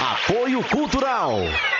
Apoio Cultural.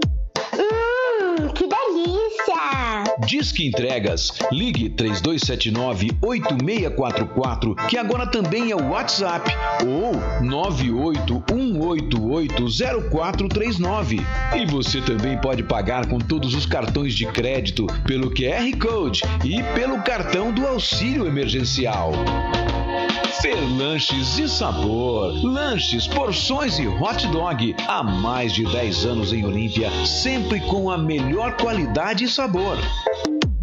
Disque Entregas. Ligue 3279-8644, que agora também é o WhatsApp, ou 981880439. E você também pode pagar com todos os cartões de crédito, pelo QR Code e pelo cartão do auxílio emergencial. Fer Lanches e Sabor. Lanches, porções e hot dog. Há mais de 10 anos em Olímpia, sempre com a melhor qualidade e sabor.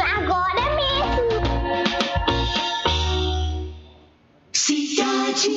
agora mesmo! Cidade.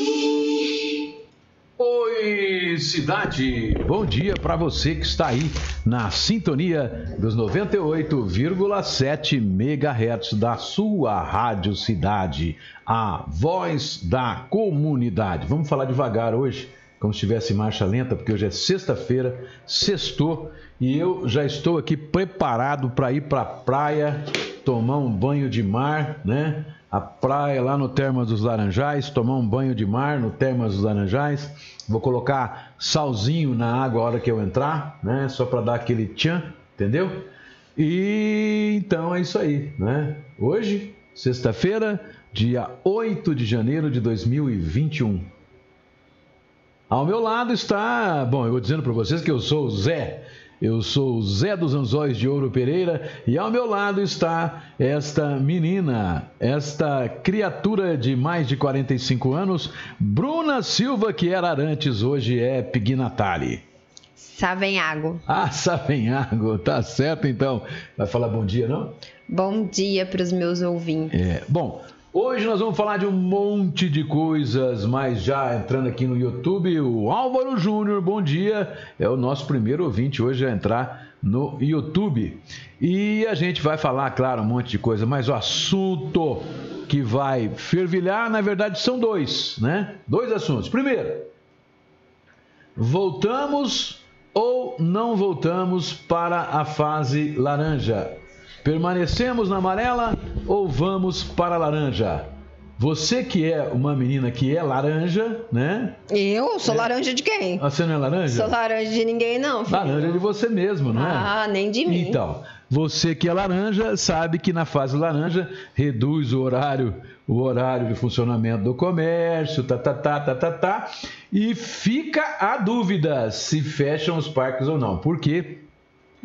Oi, cidade! Bom dia para você que está aí na sintonia dos 98,7 MHz da sua Rádio Cidade, a voz da comunidade. Vamos falar devagar hoje, como se estivesse em marcha lenta, porque hoje é sexta-feira, sextou, e eu já estou aqui preparado para ir para a praia, tomar um banho de mar, né? a praia lá no Termas dos Laranjais, tomar um banho de mar no Termas dos Laranjais. Vou colocar salzinho na água a hora que eu entrar, né? Só para dar aquele tchan, entendeu? E então é isso aí, né? Hoje, sexta-feira, dia 8 de janeiro de 2021. Ao meu lado está, bom, eu vou dizendo para vocês que eu sou o Zé. Eu sou o Zé dos Anzóis de Ouro Pereira e ao meu lado está esta menina, esta criatura de mais de 45 anos, Bruna Silva, que era Arantes, hoje é Pignatari. Savenhago. Ah, Savenhago, tá certo então. Vai falar bom dia, não? Bom dia para os meus ouvintes. É, bom, Hoje nós vamos falar de um monte de coisas, mas já entrando aqui no YouTube, o Álvaro Júnior, bom dia, é o nosso primeiro ouvinte hoje a entrar no YouTube. E a gente vai falar, claro, um monte de coisa, mas o assunto que vai fervilhar, na verdade, são dois, né? Dois assuntos. Primeiro, voltamos ou não voltamos para a fase laranja? Permanecemos na amarela ou vamos para a laranja? Você que é uma menina que é laranja, né? Eu? Sou É. laranja de quem? Ah, Você não é laranja? Sou laranja de ninguém, não. filho. Laranja de você mesmo, não é? Ah, nem de mim. Então, você que é laranja sabe que na fase laranja reduz o horário, o horário de funcionamento do comércio, tá, tá, tá, tá, tá, tá, e fica a dúvida se fecham os parques ou não. Por quê?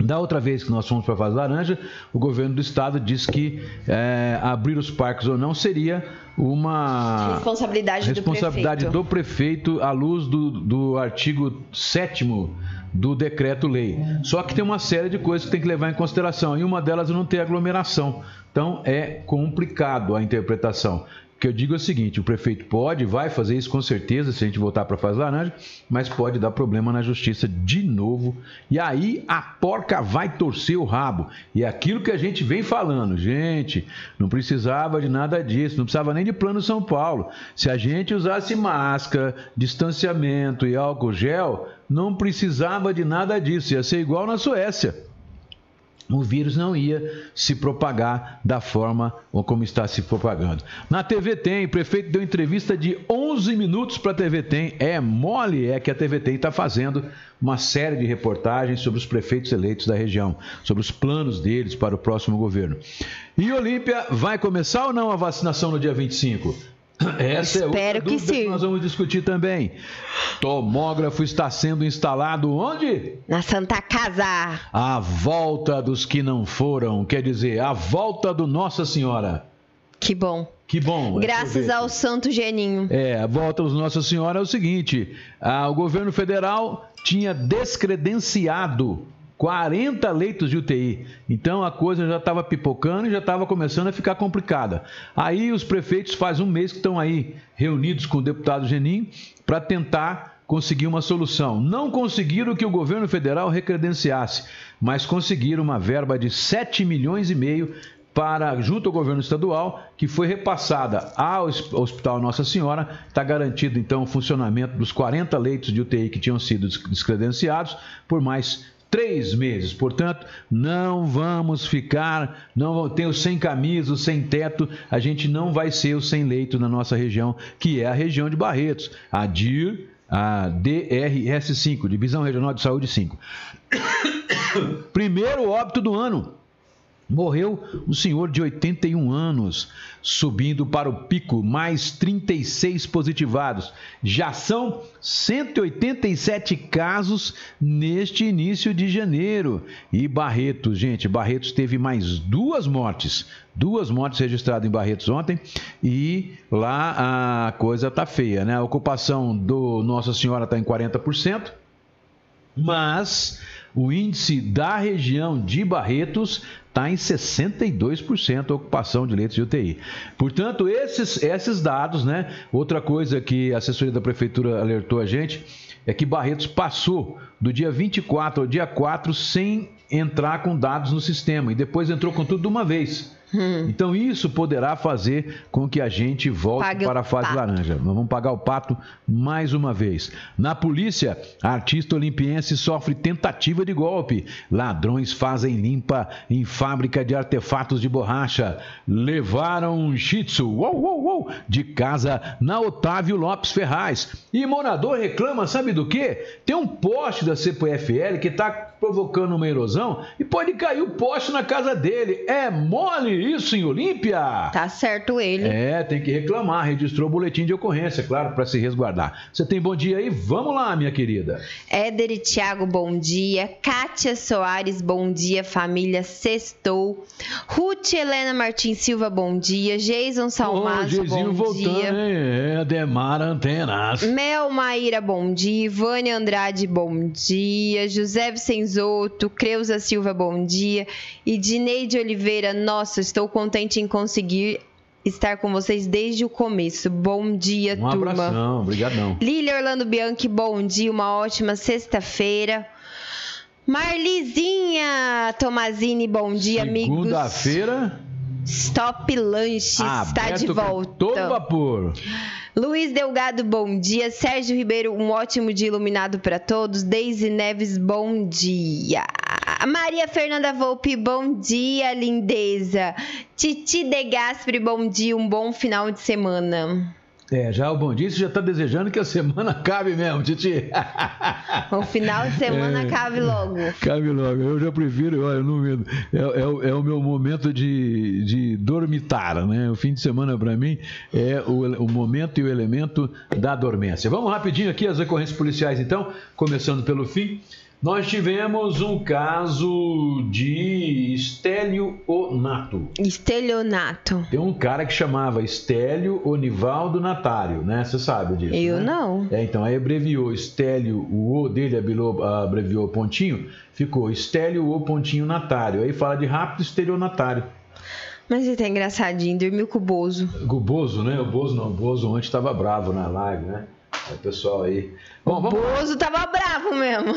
Da outra vez que nós fomos para a fase laranja, o governo do estado disse que é, abrir os parques ou não seria uma Responsabilidade, responsabilidade do prefeito. do prefeito à luz do, do artigo 7 do decreto-lei. Só que tem uma série de coisas que tem que levar em consideração, e uma delas é não ter aglomeração. Então é complicado a interpretação. Que eu digo é o seguinte: o prefeito pode, vai fazer isso com certeza, se a gente voltar para a fase laranja, mas pode dar problema na justiça de novo. E aí a porca vai torcer o rabo. E é aquilo que a gente vem falando, gente, não precisava de nada disso, não precisava nem de plano São Paulo. Se a gente usasse máscara, distanciamento e álcool gel, não precisava de nada disso, ia ser igual na Suécia o vírus não ia se propagar da forma como está se propagando. Na TV Tem, o prefeito deu entrevista de 11 minutos para a TV Tem. É mole, é que a TV Tem está fazendo uma série de reportagens sobre os prefeitos eleitos da região, sobre os planos deles para o próximo governo. E Olímpia, vai começar ou não a vacinação no dia 25? Essa Espero é outra que sim. que nós vamos discutir também. Tomógrafo está sendo instalado onde? Na Santa Casa. A volta dos que não foram, quer dizer, a volta do Nossa Senhora. Que bom. Que bom. Graças ao Santo Geninho. É, a volta dos Nossa Senhora é o seguinte: o governo federal tinha descredenciado 40 leitos de UTI. Então a coisa já estava pipocando e já estava começando a ficar complicada. Aí os prefeitos faz um mês que estão aí reunidos com o deputado Genin para tentar conseguir uma solução. Não conseguiram que o governo federal recredenciasse, mas conseguiram uma verba de 7 milhões e meio para junto ao governo estadual, que foi repassada ao Hospital Nossa Senhora. Está garantido então o funcionamento dos 40 leitos de UTI que tinham sido descredenciados por mais três meses. Portanto, não vamos ficar, não tem os sem camisa, os sem teto, a gente não vai ser o sem leito na nossa região, que é a região de Barretos, a DIR, a DRS5, Divisão Regional de Saúde 5. Primeiro óbito do ano. Morreu um senhor de 81 anos, subindo para o pico, mais 36 positivados. Já são 187 casos neste início de janeiro. E Barretos, gente, Barretos teve mais duas mortes. Duas mortes registradas em Barretos ontem e lá a coisa tá feia, né? A ocupação do Nossa Senhora está em 40%, mas o índice da região de Barretos está em 62% a ocupação de leitos de UTI. Portanto, esses, esses dados, né? Outra coisa que a assessoria da prefeitura alertou a gente é que Barretos passou do dia 24 ao dia 4 sem entrar com dados no sistema e depois entrou com tudo de uma vez. Hum. Então isso poderá fazer com que a gente volte Pague para a fase laranja. Nós vamos pagar o pato mais uma vez. Na polícia, a artista olimpiense sofre tentativa de golpe. Ladrões fazem limpa em fábrica de artefatos de borracha. Levaram um shih tzu uou, uou, uou, de casa na Otávio Lopes Ferraz. E morador reclama, sabe do quê? Tem um poste da CPFL que está provocando uma erosão e pode cair o poste na casa dele. É mole isso em Olímpia? Tá certo ele. É, tem que reclamar. Registrou o boletim de ocorrência, claro, para se resguardar. Você tem bom dia aí? Vamos lá, minha querida. Éder e Thiago, bom dia. Kátia Soares, bom dia. Família Sextou. Ruth Helena Martins Silva, bom dia. Jason Salmazo, oh, bom voltando, dia. Hein? É, Demar Antenas. Mel Maíra, bom dia. Vânia Andrade, bom dia. José Vicenzoto, Creuza Silva, bom dia. E Dineide Oliveira, nossa, estou contente em conseguir estar com vocês desde o começo. Bom dia, um turma. Um abração, obrigadão. Lília Orlando Bianchi, bom dia, uma ótima sexta-feira. Marlizinha Tomazini, bom dia, amigos. Segunda-feira. Stop Lanche está de volta. Todo vapor. Luiz Delgado, bom dia. Sérgio Ribeiro, um ótimo dia iluminado para todos. Deise Neves, bom dia. Maria Fernanda Volpe, bom dia, lindeza. Titi De Gaspri, bom dia, um bom final de semana. É, já o bom dia, você já está desejando que a semana acabe mesmo, Titi. O final de semana é, acabe logo. Cabe logo. Eu já prefiro, olha, não medo. É, é, é, o meu momento de, de dormitar, né? O fim de semana, para mim, é o, o momento e o elemento da dormência. Vamos rapidinho aqui as ocorrências policiais, então, começando pelo fim. Nós tivemos um caso de estelionato. Estelionato. Tem um cara que chamava Estélio Onivaldo Natário, né? Você sabe disso? Eu né? não. É, então aí abreviou Estélio, o O dele abreviou, abreviou pontinho, ficou Estélio O pontinho Natário. Aí fala de rápido estelionatário. Mas ele tá engraçadinho, dormiu com o Bozo. Com o Bozo, né? O Bozo não, o Bozo ontem tava bravo na live, né? O pessoal aí. Bom, o. Bozo tava bravo mesmo.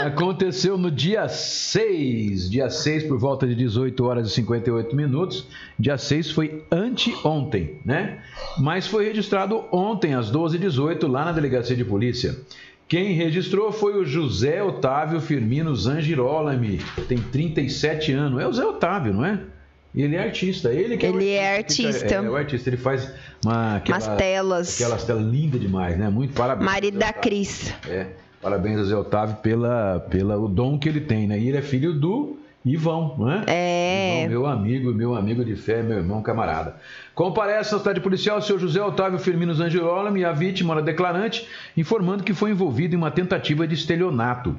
Aconteceu no dia 6, dia 6 por volta de 18 horas e 58 minutos. Dia 6 foi anteontem, né? Mas foi registrado ontem às 12h18 lá na delegacia de polícia. Quem registrou foi o José Otávio Firmino Zangirolami, tem 37 anos. É o Zé Otávio, não é? Ele é artista. Ele, que ele é, é artista. É, é, o artista. Ele faz uma, aquela, umas telas. Aquelas telas lindas demais, né? Muito parabéns. Marido da Cris. É. Parabéns Zé Otávio pela, pela o dom que ele tem, né? E ele é filho do Ivão, não é? Ivão, meu amigo, meu amigo de fé, meu irmão camarada. Comparece na cidade policial o senhor José Otávio Firmino Zangirola e a vítima, a declarante, informando que foi envolvido em uma tentativa de estelionato.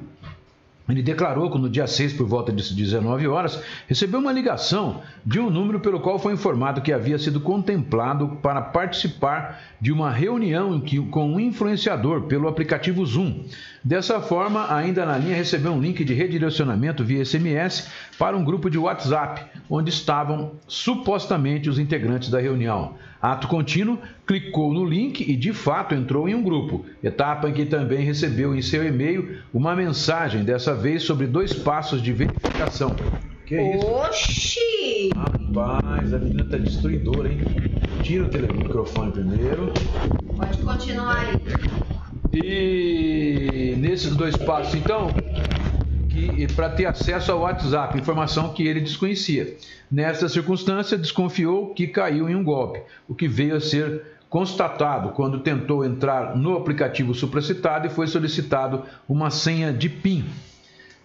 Ele declarou que no dia 6, por volta de 19 horas, recebeu uma ligação de um número pelo qual foi informado que havia sido contemplado para participar de uma reunião com um influenciador pelo aplicativo Zoom. Dessa forma, ainda na linha recebeu um link de redirecionamento via SMS para um grupo de WhatsApp, onde estavam supostamente os integrantes da reunião. Ato contínuo, clicou no link e de fato entrou em um grupo, etapa em que também recebeu em seu e-mail uma mensagem, dessa vez sobre dois passos de verificação. Que é isso? Oxi! Rapaz, a menina tá destruidora, hein? Tira o microfone primeiro. Pode continuar aí. E nesses dois passos, então, para ter acesso ao WhatsApp, informação que ele desconhecia. Nesta circunstância, desconfiou que caiu em um golpe, o que veio a ser constatado quando tentou entrar no aplicativo supracitado e foi solicitado uma senha de PIN.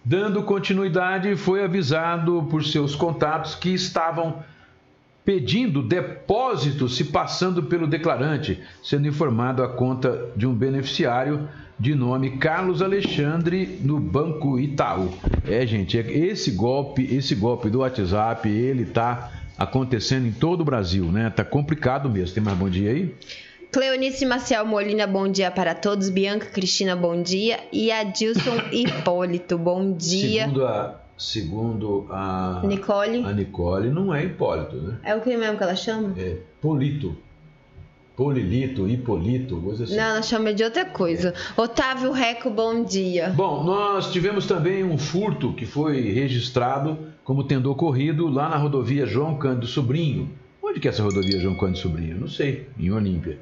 Dando continuidade, foi avisado por seus contatos que estavam pedindo depósito se passando pelo declarante, sendo informado a conta de um beneficiário de nome Carlos Alexandre no Banco Itaú. É, gente, esse golpe, esse golpe do WhatsApp, ele tá acontecendo em todo o Brasil, né? Tá complicado mesmo. Tem mais bom dia aí? Cleonice Maciel Molina, bom dia para todos. Bianca Cristina, bom dia. E Adilson Hipólito, bom dia. Segundo a, segundo a Nicole. A Nicole, não é Hipólito, né? É o que mesmo que ela chama? É Polito. Polilito, Hipolito, coisa assim. Não, ela chama de outra coisa. É. Otávio Reco, bom dia. Bom, nós tivemos também um furto que foi registrado como tendo ocorrido lá na rodovia João Cândido Sobrinho. Onde que é essa rodovia João Cândido Sobrinho? Não sei, em Olímpia.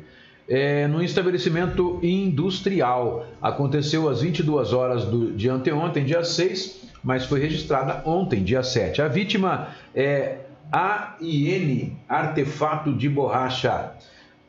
É, no estabelecimento industrial. Aconteceu às 22 horas do, de anteontem, dia 6, mas foi registrada ontem, dia 7. A vítima é AIN Artefato de Borracha.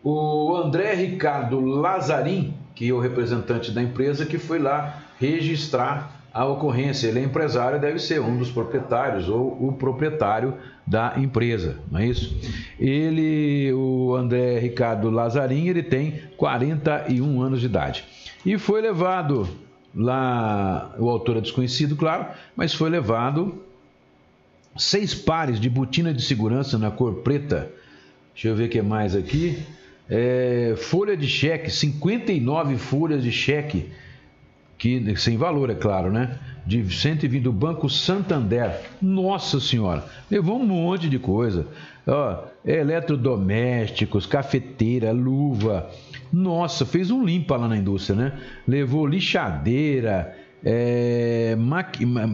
O André Ricardo Lazarim, que é o representante da empresa, que foi lá registrar a ocorrência. Ele é empresário, deve ser um dos proprietários ou o proprietário da empresa, não é isso? Ele, o André Ricardo Lazarim, ele tem 41 anos de idade. E foi levado lá, o autor é desconhecido, claro, mas foi levado seis pares de botina de segurança na cor preta. Deixa eu ver o que mais aqui. É, folha de cheque, 59 folhas de cheque, que sem valor, é claro, né? De 120 do Banco Santander. Nossa Senhora, levou um monte de coisa. Ó, eletrodomésticos, cafeteira, luva. Nossa, fez um limpa lá na indústria, né? Levou lixadeira, é,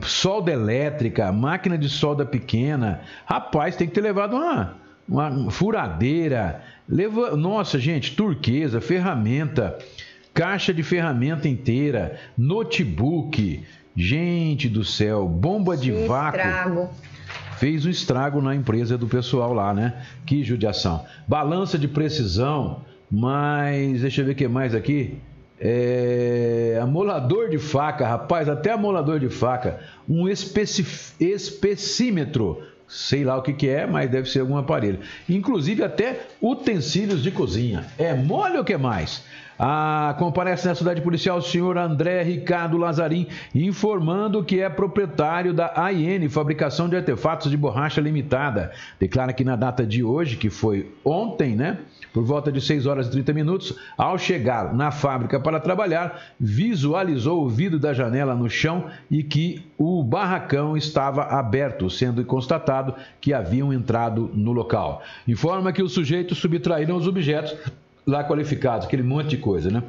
solda elétrica, máquina de solda pequena. Rapaz, tem que ter levado uma, uma furadeira, Leva, nossa, gente, turquesa, ferramenta, caixa de ferramenta inteira, notebook, gente do céu, bomba de que vácuo. Estrago. Fez um estrago na empresa do pessoal lá, né? Que judiação. Balança de precisão, mas deixa eu ver o que mais aqui. É, amolador de faca, rapaz, até amolador de faca. Um especi, especímetro sei lá o que, que é, mas deve ser algum aparelho. Inclusive até utensílios de cozinha. É mole ou que mais? A, comparece na cidade policial o senhor André Ricardo Lazarim, informando que é proprietário da AIN, Fabricação de Artefatos de Borracha Limitada. Declara que na data de hoje, que foi ontem, né? Por volta de 6 horas e 30 minutos, ao chegar na fábrica para trabalhar, visualizou o vidro da janela no chão e que o barracão estava aberto, sendo constatado que haviam entrado no local. Informa que os sujeitos subtraíram os objetos lá qualificados, aquele monte de coisa, né?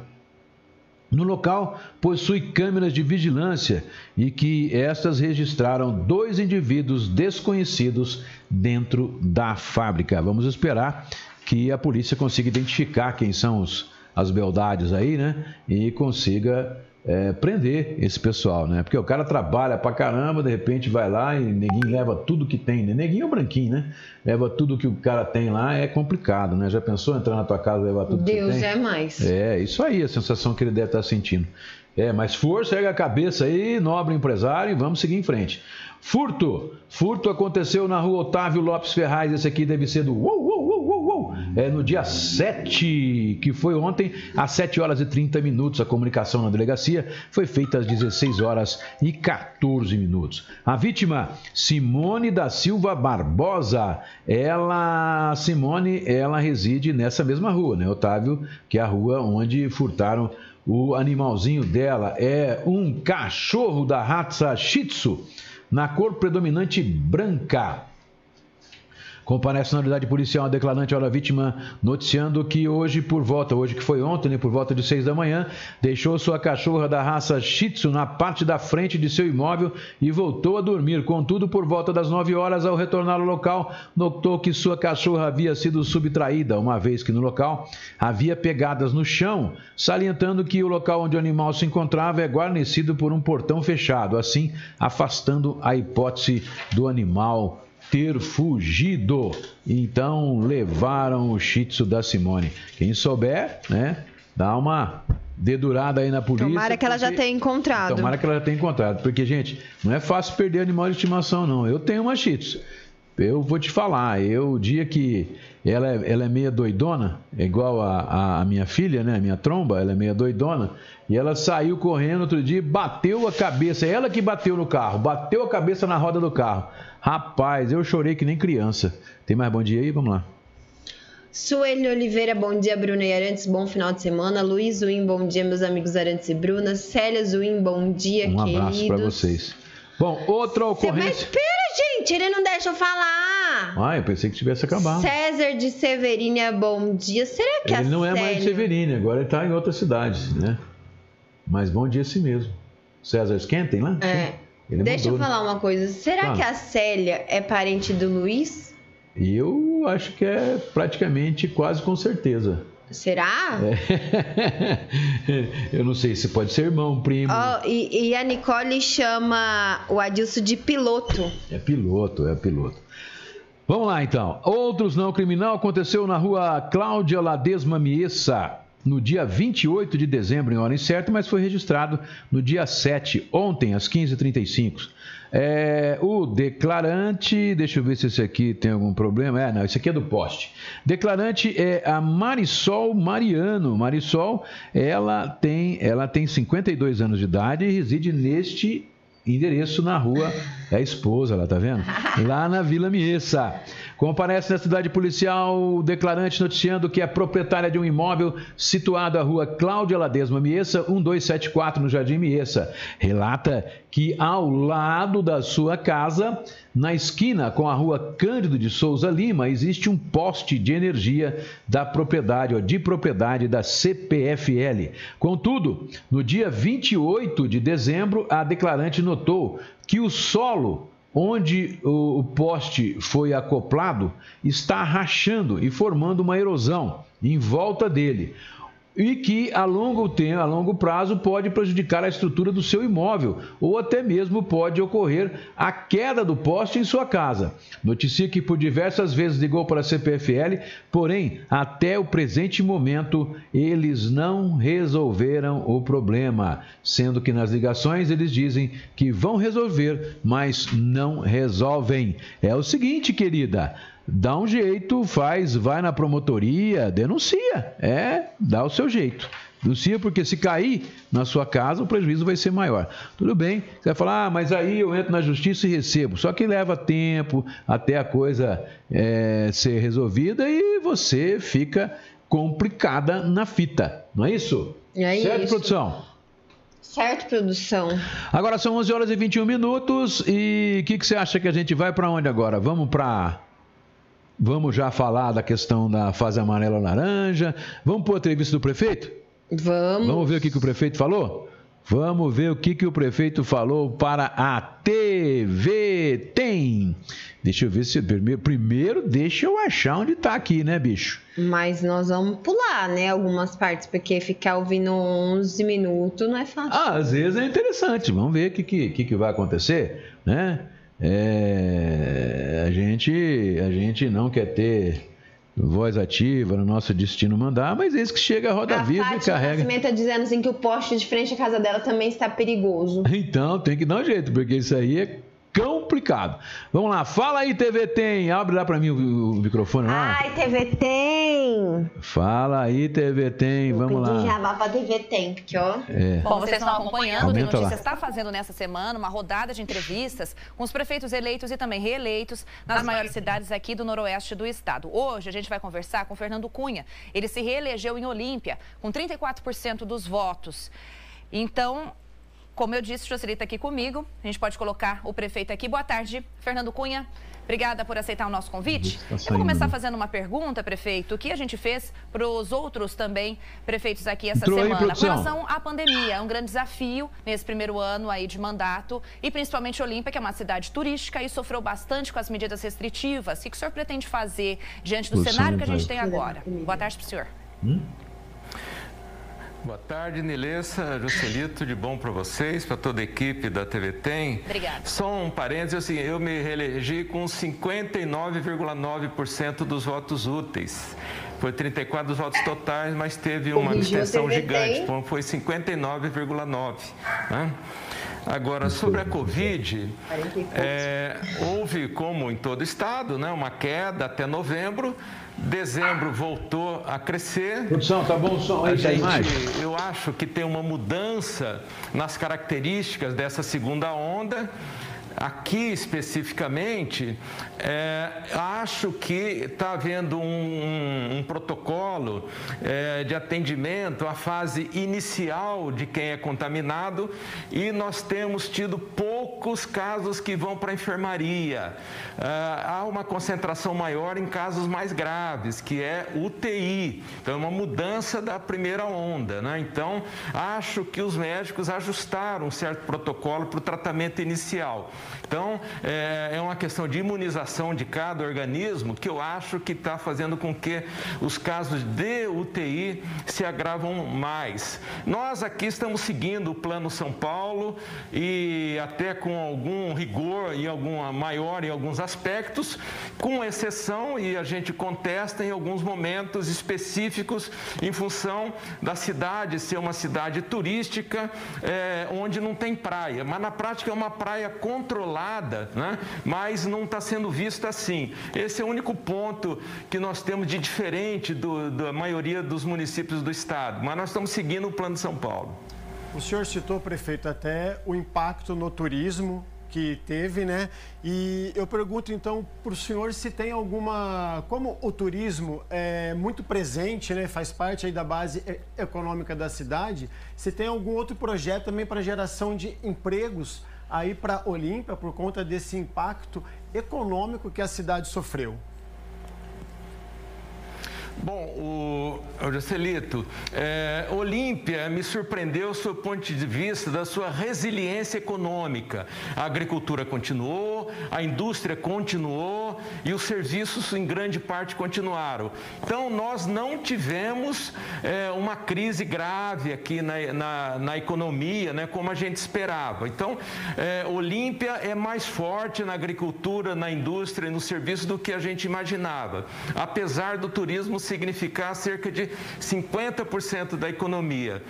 No local possui câmeras de vigilância e que estas registraram dois indivíduos desconhecidos dentro da fábrica. Vamos esperar que a polícia consiga identificar quem são os, as beldades aí, né? E consiga é, prender esse pessoal, né? Porque o cara trabalha pra caramba, de repente vai lá e neguinho leva tudo que tem, né? Neguinho é um branquinho, né? Leva tudo que o cara tem lá, é complicado, né? Já pensou entrar na tua casa e levar tudo Deus que tem? é mais. É, isso aí, a sensação que ele deve estar sentindo. É, mas força, erga a cabeça aí, nobre empresário, e vamos seguir em frente. Furto. Furto aconteceu na rua Otávio Lopes Ferraz. Esse aqui deve ser do uou, uou, uou, uou. É no dia 7, que foi ontem, às 7 horas e 30 minutos. A comunicação na delegacia foi feita às 16 horas e 14 minutos. A vítima, Simone da Silva Barbosa. Ela, Simone, ela reside nessa mesma rua, né, Otávio? Que é a rua onde furtaram o animalzinho dela. É um cachorro da raça Shih Tzu na cor predominante branca. Comparece na unidade policial a declarante hora vítima, noticiando que hoje, por volta, hoje que foi ontem, né, por volta de seis da manhã, deixou sua cachorra da raça Shih Tzu na parte da frente de seu imóvel e voltou a dormir. Contudo, por volta das nove horas, ao retornar ao local, notou que sua cachorra havia sido subtraída, uma vez que no local havia pegadas no chão, salientando que o local onde o animal se encontrava é guarnecido por um portão fechado, assim afastando a hipótese do animal ter fugido. Então levaram o Shih Tzu da Simone. Quem souber, né, dá uma dedurada aí na polícia. Tomara que ela já porque- tenha encontrado. Tomara que ela já tenha encontrado. Porque, gente, não é fácil perder animal de estimação, não. Eu tenho uma Shih Tzu. Eu vou te falar, eu, o dia que ela é, ela é meia doidona, é igual a, a- minha filha, né? A minha tromba, ela é meia doidona, e ela saiu correndo outro dia e bateu a cabeça, ela que bateu no carro, bateu a cabeça na roda do carro. Rapaz, eu chorei que nem criança. Tem mais bom dia aí? Vamos lá. Sueli Oliveira, bom dia, Bruna e Arantes, bom final de semana. Luiz Zuim, bom dia, meus amigos Arantes e Bruna. Célia Zuim, bom dia, Um queridos. abraço para vocês. Bom, outra Cê- Mas ocorrência. espera, gente, ele não deixa eu falar. Ah, eu pensei que tivesse acabado. César de Severínia, bom dia. Será que a Ele não é mais de Severine, agora ele está em outra cidade, né? Mas bom dia assim mesmo. César Skenten lá? É. Ele Deixa eu mudou, né? falar uma coisa. Será que a Célia é parente do Luiz? Eu acho que é praticamente quase com certeza. Será? É. eu não sei se pode ser irmão, primo. Ó, e, e a Nicole chama o Adilson de piloto. É piloto, é piloto. Vamos lá então. Outros não criminal aconteceu na rua Cláudia Ladesma Miessa, no dia 28 de dezembro, em hora incerta, mas foi registrado no dia 7, ontem, às 15h35. É, o declarante, deixa eu ver se esse aqui tem algum problema. É, não, esse aqui é do poste. Declarante é a Marisol Mariano. Marisol, ela tem, ela tem 52 anos de idade e reside neste endereço na rua, é a esposa, lá tá vendo? Lá na Vila Miessa. Comparece na cidade policial o declarante noticiando que é proprietária de um imóvel situado à rua Cláudia Ladesma Miessa, 1274, no Jardim Miessa. Relata que ao lado da sua casa, na esquina com a rua Cândido de Souza Lima, existe um poste de energia da propriedade, ó, de propriedade da CPFL. Contudo, no dia 28 de dezembro, a declarante notou que o solo onde o poste foi acoplado está rachando e formando uma erosão em volta dele. E que a longo tempo, a longo prazo, pode prejudicar a estrutura do seu imóvel, ou até mesmo pode ocorrer a queda do poste em sua casa. Noticia que por diversas vezes ligou para a CPFL, porém, até o presente momento, eles não resolveram o problema, sendo que nas ligações eles dizem que vão resolver, mas não resolvem. É o seguinte, querida, dá um jeito, faz, vai na promotoria, denuncia, é, dá o seu jeito. do CIA, porque se cair na sua casa, o prejuízo vai ser maior. Tudo bem, você vai falar, ah, mas aí eu entro na justiça e recebo. Só que leva tempo até a coisa é, ser resolvida e você fica complicada na fita, não é isso? É certo, isso. produção? Certo, produção. Agora são 11 horas e 21 minutos e o que, que você acha que a gente vai para onde agora? Vamos para Vamos já falar da questão da fase amarela-laranja. Vamos para a entrevista do prefeito? Vamos. Vamos ver o que, que o prefeito falou? Vamos ver o que, que o prefeito falou para a TV Tem. Deixa eu ver se. Primeiro, primeiro deixa eu achar onde está aqui, né, bicho? Mas nós vamos pular, né? Algumas partes, porque ficar ouvindo 11 minutos não é fácil. Ah, às vezes é interessante. Vamos ver o que, que, que, que vai acontecer, né? É, a, gente, a gente não quer ter voz ativa no nosso destino mandar, mas eis que chega a roda a viva Fátima e carrega. Nascimento tá dizendo assim que o poste de frente à casa dela também está perigoso. Então, tem que dar um jeito, porque isso aí é complicado. Vamos lá, fala aí, TV Tem. Abre lá para mim o, o, microfone lá. Ai, TV Tem. Fala aí, TV Tem. Vamos Vou pedir lá. jabá pra TV Tem, porque ó. É. Bom, vocês estão acompanhando, o Aumenta Notícias lá. está fazendo nessa semana uma rodada de entrevistas com os prefeitos eleitos e também reeleitos nas maiores cidades aqui do noroeste do estado. Hoje a gente vai conversar com Fernando Cunha. Ele se reelegeu em Olímpia com 34% dos votos. Então, como eu disse, o Jocelyn aqui comigo. A gente pode colocar o prefeito aqui. Boa tarde, Fernando Cunha. Obrigada por aceitar o nosso convite. Está Eu vou começar né? fazendo uma pergunta, prefeito, que a gente fez para os outros também prefeitos aqui essa Entrou aí, semana. Com produção. relação à pandemia, é um grande desafio nesse primeiro ano aí de mandato e principalmente Olímpia, que é uma cidade turística e sofreu bastante com as medidas restritivas. O que o senhor pretende fazer diante do cenário que a gente vai. tem agora? Boa tarde para o senhor. Boa tarde, Nilessa, Jocelito, de bom para vocês, para toda a equipe da TV Tem. Obrigada. Só um parênteses, assim, eu me reelegi com 59,9% dos votos úteis. Foi 34 dos votos totais, mas teve uma abstenção gigante, foi 59,9%. Né? Agora, sobre a Covid, é, houve, como em todo estado, né, uma queda até novembro. Dezembro voltou a crescer. Produção, tá bom o som A aí, gente, mais? eu acho que tem uma mudança nas características dessa segunda onda. Aqui especificamente, é, acho que está havendo um, um- um protocolo é, de atendimento à fase inicial de quem é contaminado e nós temos tido poucos casos que vão para a enfermaria. Ah, há uma concentração maior em casos mais graves, que é UTI. Então, é uma mudança da primeira onda. Né? Então, acho que os médicos ajustaram um certo protocolo para o tratamento inicial. Então, é, é uma questão de imunização de cada organismo que eu acho que está fazendo com que os casos de UTI se agravam mais. Nós aqui estamos seguindo o Plano São Paulo e até com algum rigor e alguma maior em alguns aspectos, com exceção e a gente contesta em alguns momentos específicos em função da cidade ser uma cidade turística é, onde não tem praia, mas na prática é uma praia controlada, né? mas não está sendo vista assim. Esse é o único ponto que nós temos de diferente do- da maioria dos municípios do estado, mas nós estamos seguindo o Plano de São Paulo. O senhor citou, prefeito, até o impacto no turismo que teve, né? E eu pergunto então para o senhor se tem alguma. Como o turismo é muito presente, né? Faz parte aí da base econômica da cidade, se tem algum outro projeto também para geração de empregos aí para Olímpia por conta desse impacto econômico que a cidade sofreu? Bom, o, Jocelito, é, Olímpia me surpreendeu o ponto de vista da sua resiliência econômica. A agricultura continuou, a indústria continuou e os serviços, em grande parte, continuaram. Então, nós não tivemos é, uma crise grave aqui na, na, na economia, né, como a gente esperava. Então, é, Olímpia é mais forte na agricultura, na indústria e no serviço do que a gente imaginava, apesar do turismo significar cerca de 50% da economia.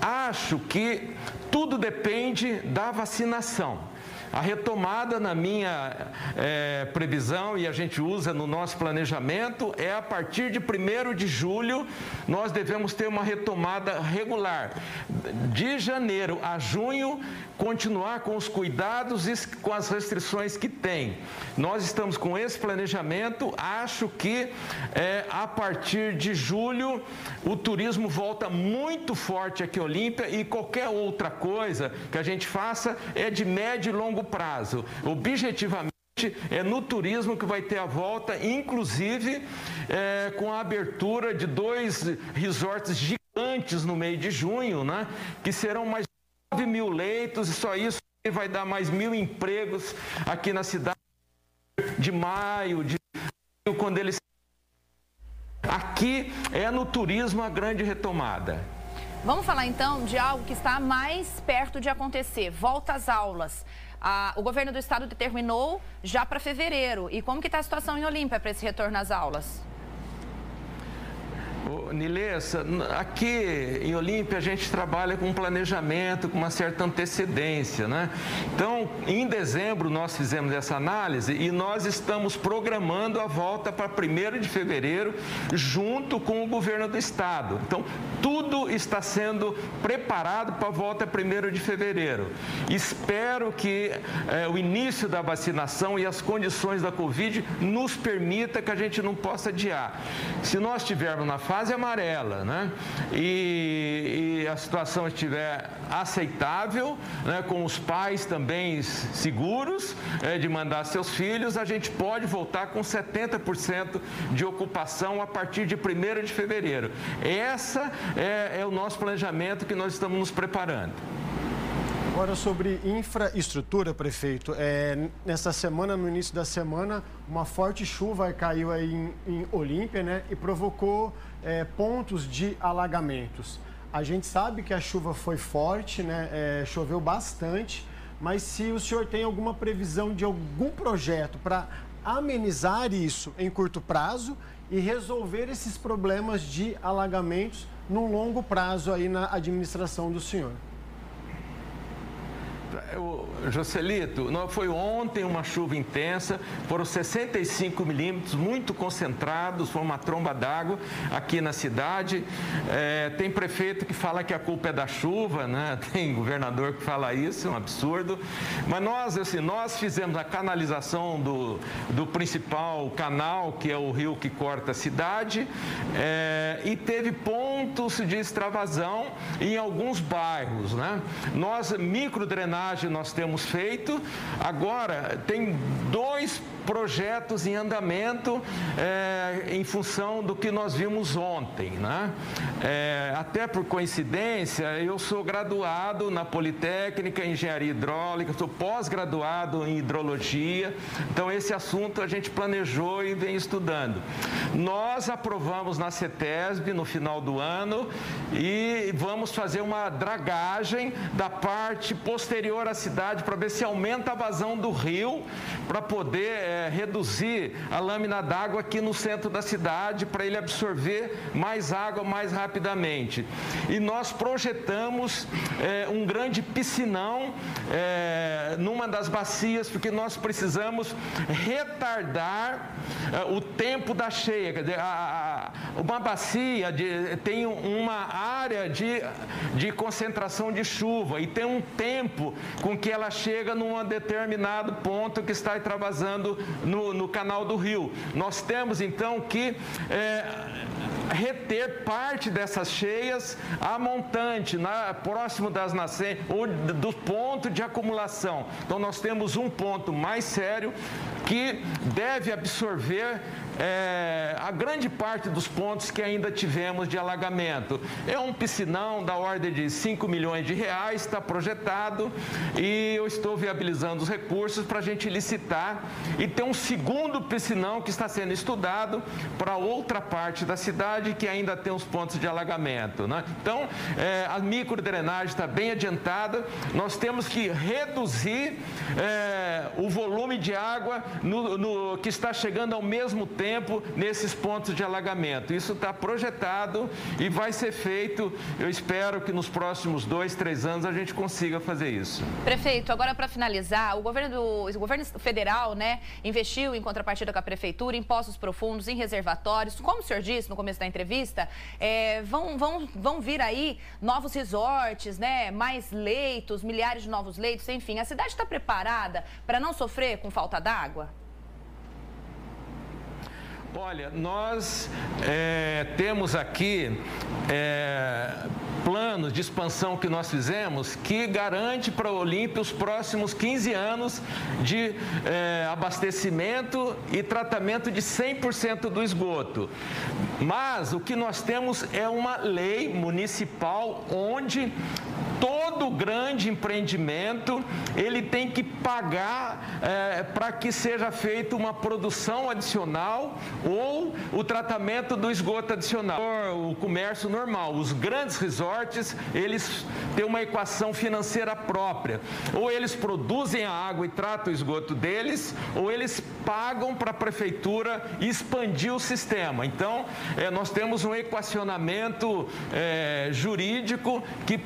Acho que tudo depende da vacinação. A retomada, na minha é, previsão, e a gente usa no nosso planejamento, é a partir de 1 de julho, nós devemos ter uma retomada regular. De janeiro a junho, continuar com os cuidados e com as restrições que tem. Nós estamos com esse planejamento, acho que é, a partir de julho o turismo volta muito forte aqui em Olímpia e qualquer outra coisa que a gente faça é de médio e longo prazo. Objetivamente, é no turismo que vai ter a volta, inclusive é, com a abertura de dois resorts gigantes no mês de junho, né? Que serão mais 9 mil leitos e só isso vai dar mais mil empregos aqui na cidade de maio, de quando eles aqui é no turismo a grande retomada. Vamos falar então de algo que está mais perto de acontecer, volta às aulas. Ah, o governo do estado determinou já para fevereiro. E como que está a situação em Olímpia para esse retorno às aulas? Nilessa, aqui em Olímpia a gente trabalha com planejamento, com uma certa antecedência, né? Então, em dezembro nós fizemos essa análise e nós estamos programando a volta para 1 de fevereiro, junto com o governo do estado. Então, tudo está sendo preparado para a volta 1 de fevereiro. Espero que é, o início da vacinação e as condições da Covid nos permita que a gente não possa adiar. Se nós estivermos na fase amarela, né? E, e a situação estiver aceitável, né? com os pais também seguros é, de mandar seus filhos, a gente pode voltar com 70% de ocupação a partir de 1 de fevereiro. Essa é, é o nosso planejamento que nós estamos nos preparando. Agora sobre infraestrutura, prefeito. É, nessa semana, no início da semana, uma forte chuva caiu aí em, em Olímpia, né? E provocou é, pontos de alagamentos. A gente sabe que a chuva foi forte, né? É, choveu bastante, mas se o senhor tem alguma previsão de algum projeto para amenizar isso em curto prazo e resolver esses problemas de alagamentos no longo prazo aí na administração do senhor. Joselito, foi ontem uma chuva intensa, foram 65 milímetros, muito concentrados, foi uma tromba d'água aqui na cidade. É, tem prefeito que fala que a culpa é da chuva, né? tem governador que fala isso, é um absurdo. Mas nós, assim, nós fizemos a canalização do, do principal canal, que é o rio que corta a cidade, é, e teve pontos de extravasão em alguns bairros. Né? Nós, nós temos temos feito. Agora, tem dois projetos em andamento é, em função do que nós vimos ontem. Né? É, até por coincidência, eu sou graduado na Politécnica em Engenharia Hidráulica, sou pós-graduado em Hidrologia, então esse assunto a gente planejou e vem estudando. Nós aprovamos na CETESB no final do ano e vamos fazer uma dragagem da parte posterior à cidade para ver se aumenta a vazão do rio para poder é, reduzir a lâmina d'água aqui no centro da cidade para ele absorver mais água mais rapidamente. E nós projetamos é, um grande piscinão é, numa das bacias, porque nós precisamos retardar é, o tempo da cheia. Quer dizer, a, a, uma bacia de, tem uma área de, de concentração de chuva e tem um tempo com que ela chega num determinado ponto que está extravasando no, no canal do rio. Nós temos então que é, reter parte dessas cheias a montante, na, próximo das nascentes, ou do ponto de acumulação. Então nós temos um ponto mais sério que deve absorver é, a grande parte dos pontos que ainda tivemos de alagamento. É um piscinão da ordem de 5 milhões de reais, está projetado e eu estou viabilizando os recursos para a gente licitar e ter um segundo piscinão que está sendo estudado para outra parte da cidade que ainda tem os pontos de alagamento. Né? Então, é, a microdrenagem está bem adiantada, nós temos que reduzir é, o volume de água no, no, que está chegando ao mesmo tempo tempo nesses pontos de alagamento. Isso está projetado e vai ser feito. Eu espero que nos próximos dois, três anos a gente consiga fazer isso. Prefeito, agora para finalizar, o governo, do, o governo federal né, investiu em contrapartida com a prefeitura em poços profundos, em reservatórios. Como o senhor disse no começo da entrevista, é, vão, vão, vão vir aí novos resorts, né, mais leitos, milhares de novos leitos, enfim. A cidade está preparada para não sofrer com falta d'água? Olha, nós é, temos aqui é, planos de expansão que nós fizemos que garante para a Olímpia os próximos 15 anos de é, abastecimento e tratamento de 100% do esgoto. Mas o que nós temos é uma lei municipal onde todo grande empreendimento ele tem que pagar é, para que seja feita uma produção adicional ou o tratamento do esgoto adicional. O comércio normal, os grandes resorts, eles têm uma equação financeira própria. Ou eles produzem a água e tratam o esgoto deles, ou eles pagam para a prefeitura expandir o sistema. Então, é, nós temos um equacionamento é, jurídico que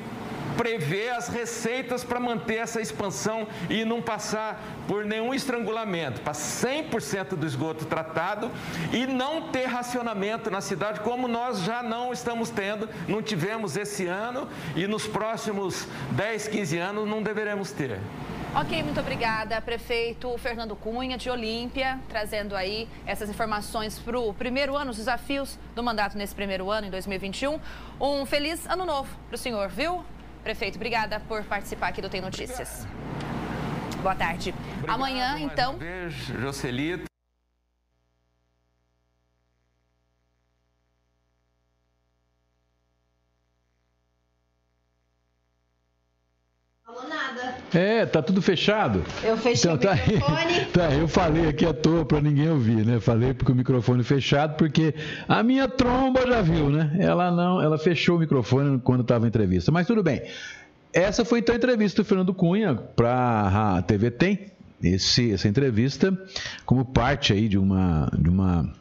prever as receitas para manter essa expansão e não passar por nenhum estrangulamento, para 100% do esgoto tratado e não ter racionamento na cidade, como nós já não estamos tendo, não tivemos esse ano e nos próximos 10, 15 anos não deveremos ter. Ok, muito obrigada, prefeito Fernando Cunha, de Olímpia, trazendo aí essas informações para o primeiro ano, os desafios do mandato nesse primeiro ano, em 2021. Um feliz ano novo para o senhor, viu? Prefeito, obrigada por participar aqui do Tem Notícias. Boa tarde. Obrigado, Amanhã, então. Um beijo, Jocelito. É, tá tudo fechado. Eu fechei então, o tá microfone. tá, eu falei aqui à toa para ninguém ouvir, né? Falei porque o microfone fechado, porque a minha tromba já viu, né? Ela não, ela fechou o microfone quando estava em entrevista. Mas tudo bem. Essa foi então a entrevista do Fernando Cunha para a TV Tem. Esse, essa entrevista como parte aí de uma de uma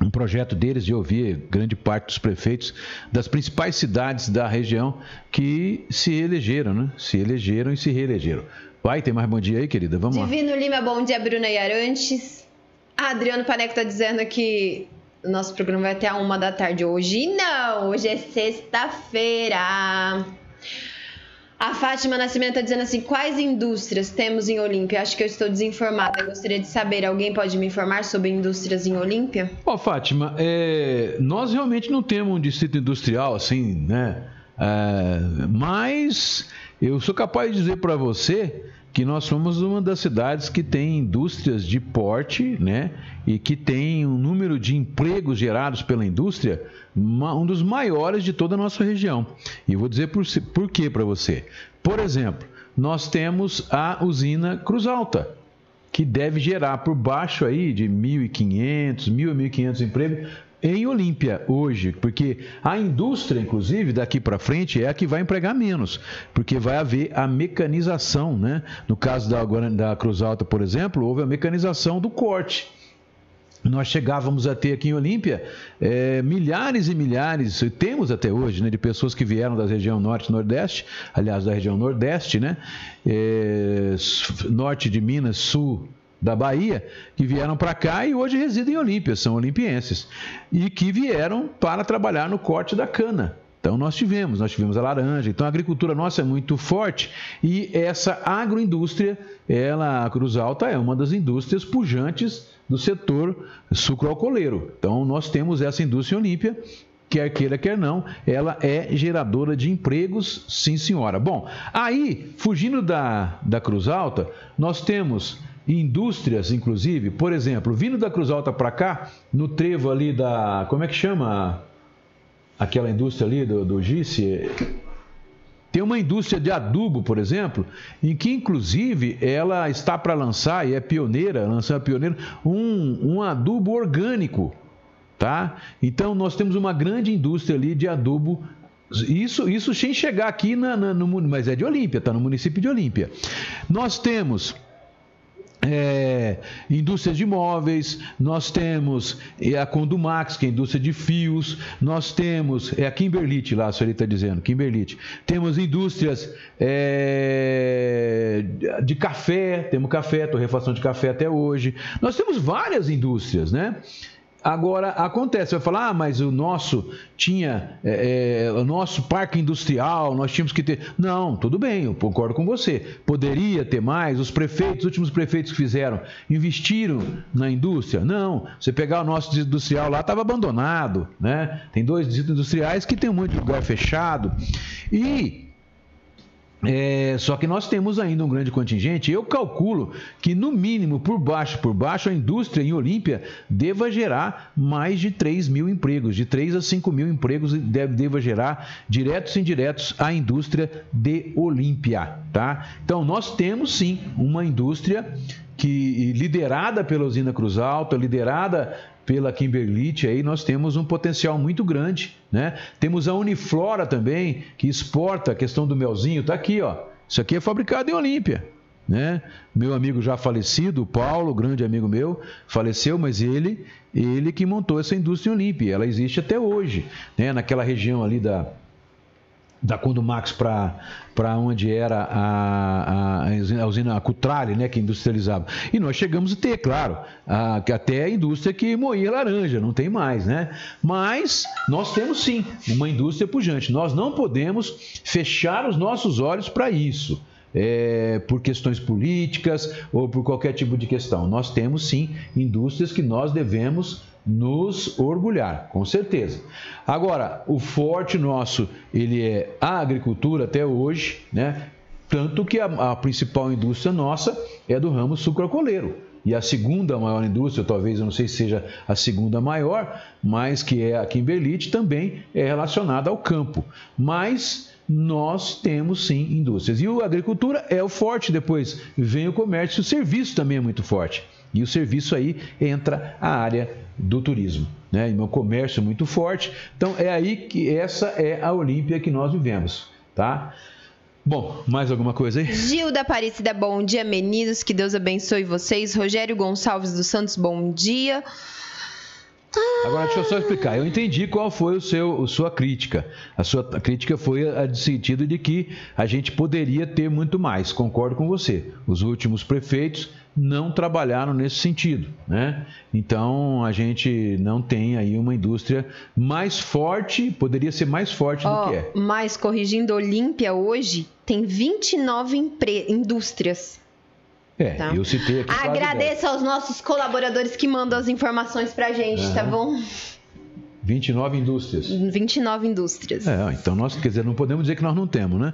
um projeto deles de ouvir grande parte dos prefeitos das principais cidades da região que se elegeram, né? Se elegeram e se reelegeram. Vai, tem mais bom dia aí, querida? Vamos Divino lá. Divino Lima, bom dia, Bruna e Arantes. Ah, Adriano Paneco está dizendo que o nosso programa vai até a uma da tarde hoje. Não, hoje é sexta-feira. A Fátima Nascimento está dizendo assim: quais indústrias temos em Olímpia? Acho que eu estou desinformada. Gostaria de saber. Alguém pode me informar sobre indústrias em Olímpia? Ó, oh, Fátima, é... nós realmente não temos um distrito industrial assim, né? É... Mas eu sou capaz de dizer para você que nós somos uma das cidades que tem indústrias de porte, né? E que tem um número de empregos gerados pela indústria um dos maiores de toda a nossa região. E vou dizer por, por quê para você. Por exemplo, nós temos a usina Cruz Alta, que deve gerar por baixo aí de 1.500, 1.000 a 1.500 empregos em Olímpia hoje, porque a indústria, inclusive, daqui para frente é a que vai empregar menos, porque vai haver a mecanização, né? No caso da, da Cruz Alta, por exemplo, houve a mecanização do corte. Nós chegávamos a ter aqui em Olímpia é, milhares e milhares, temos até hoje, né, de pessoas que vieram da região norte e nordeste, aliás, da região nordeste, né, é, norte de Minas, sul da Bahia, que vieram para cá e hoje residem em Olímpia, são olimpienses, e que vieram para trabalhar no corte da cana. Então nós tivemos, nós tivemos a laranja. Então a agricultura nossa é muito forte e essa agroindústria, ela, a Cruz Alta é uma das indústrias pujantes do setor sucroalcooleiro. Então nós temos essa indústria Olímpia quer queira, quer não, ela é geradora de empregos, sim senhora. Bom, aí, fugindo da, da Cruz Alta, nós temos indústrias, inclusive, por exemplo, vindo da Cruz Alta para cá, no trevo ali da. Como é que chama aquela indústria ali do, do Gice? Tem uma indústria de adubo, por exemplo, em que inclusive ela está para lançar, e é pioneira, lançando pioneira, um, um adubo orgânico. Tá? Então nós temos uma grande indústria ali de adubo isso, isso sem chegar aqui na, na, no mas é de Olímpia, está no município de Olímpia. Nós temos é, indústrias de móveis, nós temos é, a Condumax, que é a indústria de fios, nós temos, é a Kimberlite lá, a senhora está dizendo, Kimberlite. Temos indústrias é, de café, temos café, torrefação de café até hoje. Nós temos várias indústrias, né? Agora, acontece, vai falar, ah, mas o nosso tinha, é, é, o nosso parque industrial, nós tínhamos que ter. Não, tudo bem, eu concordo com você. Poderia ter mais, os prefeitos, os últimos prefeitos que fizeram, investiram na indústria? Não, você pegar o nosso industrial lá, estava abandonado, né? Tem dois distritos industriais que tem de lugar fechado. E é, só que nós temos ainda um grande contingente. Eu calculo que, no mínimo, por baixo, por baixo, a indústria em Olímpia deva gerar mais de 3 mil empregos, de 3 a 5 mil empregos deve, deva gerar, diretos e indiretos, a indústria de Olímpia. Tá? Então, nós temos sim uma indústria que liderada pela usina Cruz Alta, liderada pela Kimberlite, aí nós temos um potencial muito grande, né? Temos a Uniflora também, que exporta a questão do melzinho, tá aqui, ó. Isso aqui é fabricado em Olímpia, né? Meu amigo já falecido, Paulo, grande amigo meu, faleceu, mas ele, ele que montou essa indústria em Olímpia, ela existe até hoje, né? Naquela região ali da da Condumax para onde era a, a, a usina a Cutrale, né, que industrializava. E nós chegamos a ter, claro, a, até a indústria que moía laranja, não tem mais, né? Mas nós temos sim uma indústria pujante. Nós não podemos fechar os nossos olhos para isso. É, por questões políticas ou por qualquer tipo de questão. Nós temos sim indústrias que nós devemos nos orgulhar, com certeza. Agora, o forte nosso, ele é a agricultura até hoje, né? Tanto que a, a principal indústria nossa é do ramo sucrocoleiro. E a segunda maior indústria, talvez eu não sei se seja a segunda maior, mas que é a Kimberlite, também é relacionada ao campo. Mas nós temos sim indústrias. E a agricultura é o forte, depois vem o comércio, o serviço também é muito forte. E o serviço aí entra a área do turismo. Né? E meu comércio é muito forte. Então é aí que essa é a Olímpia que nós vivemos. Tá? Bom, mais alguma coisa aí? Gilda Aparecida, bom dia, meninos. Que Deus abençoe vocês. Rogério Gonçalves dos Santos, bom dia. Agora deixa eu só explicar. Eu entendi qual foi o seu, a sua crítica. A sua crítica foi a de sentido de que a gente poderia ter muito mais. Concordo com você. Os últimos prefeitos não trabalharam nesse sentido, né? Então a gente não tem aí uma indústria mais forte, poderia ser mais forte oh, do que é. Mas corrigindo, Olímpia hoje tem 29 indústrias. É, tá? eu citei aqui. Agradeço aos nossos colaboradores que mandam as informações pra gente, uhum. tá bom? 29 indústrias. 29 indústrias. É, então nós, quer dizer, não podemos dizer que nós não temos, né?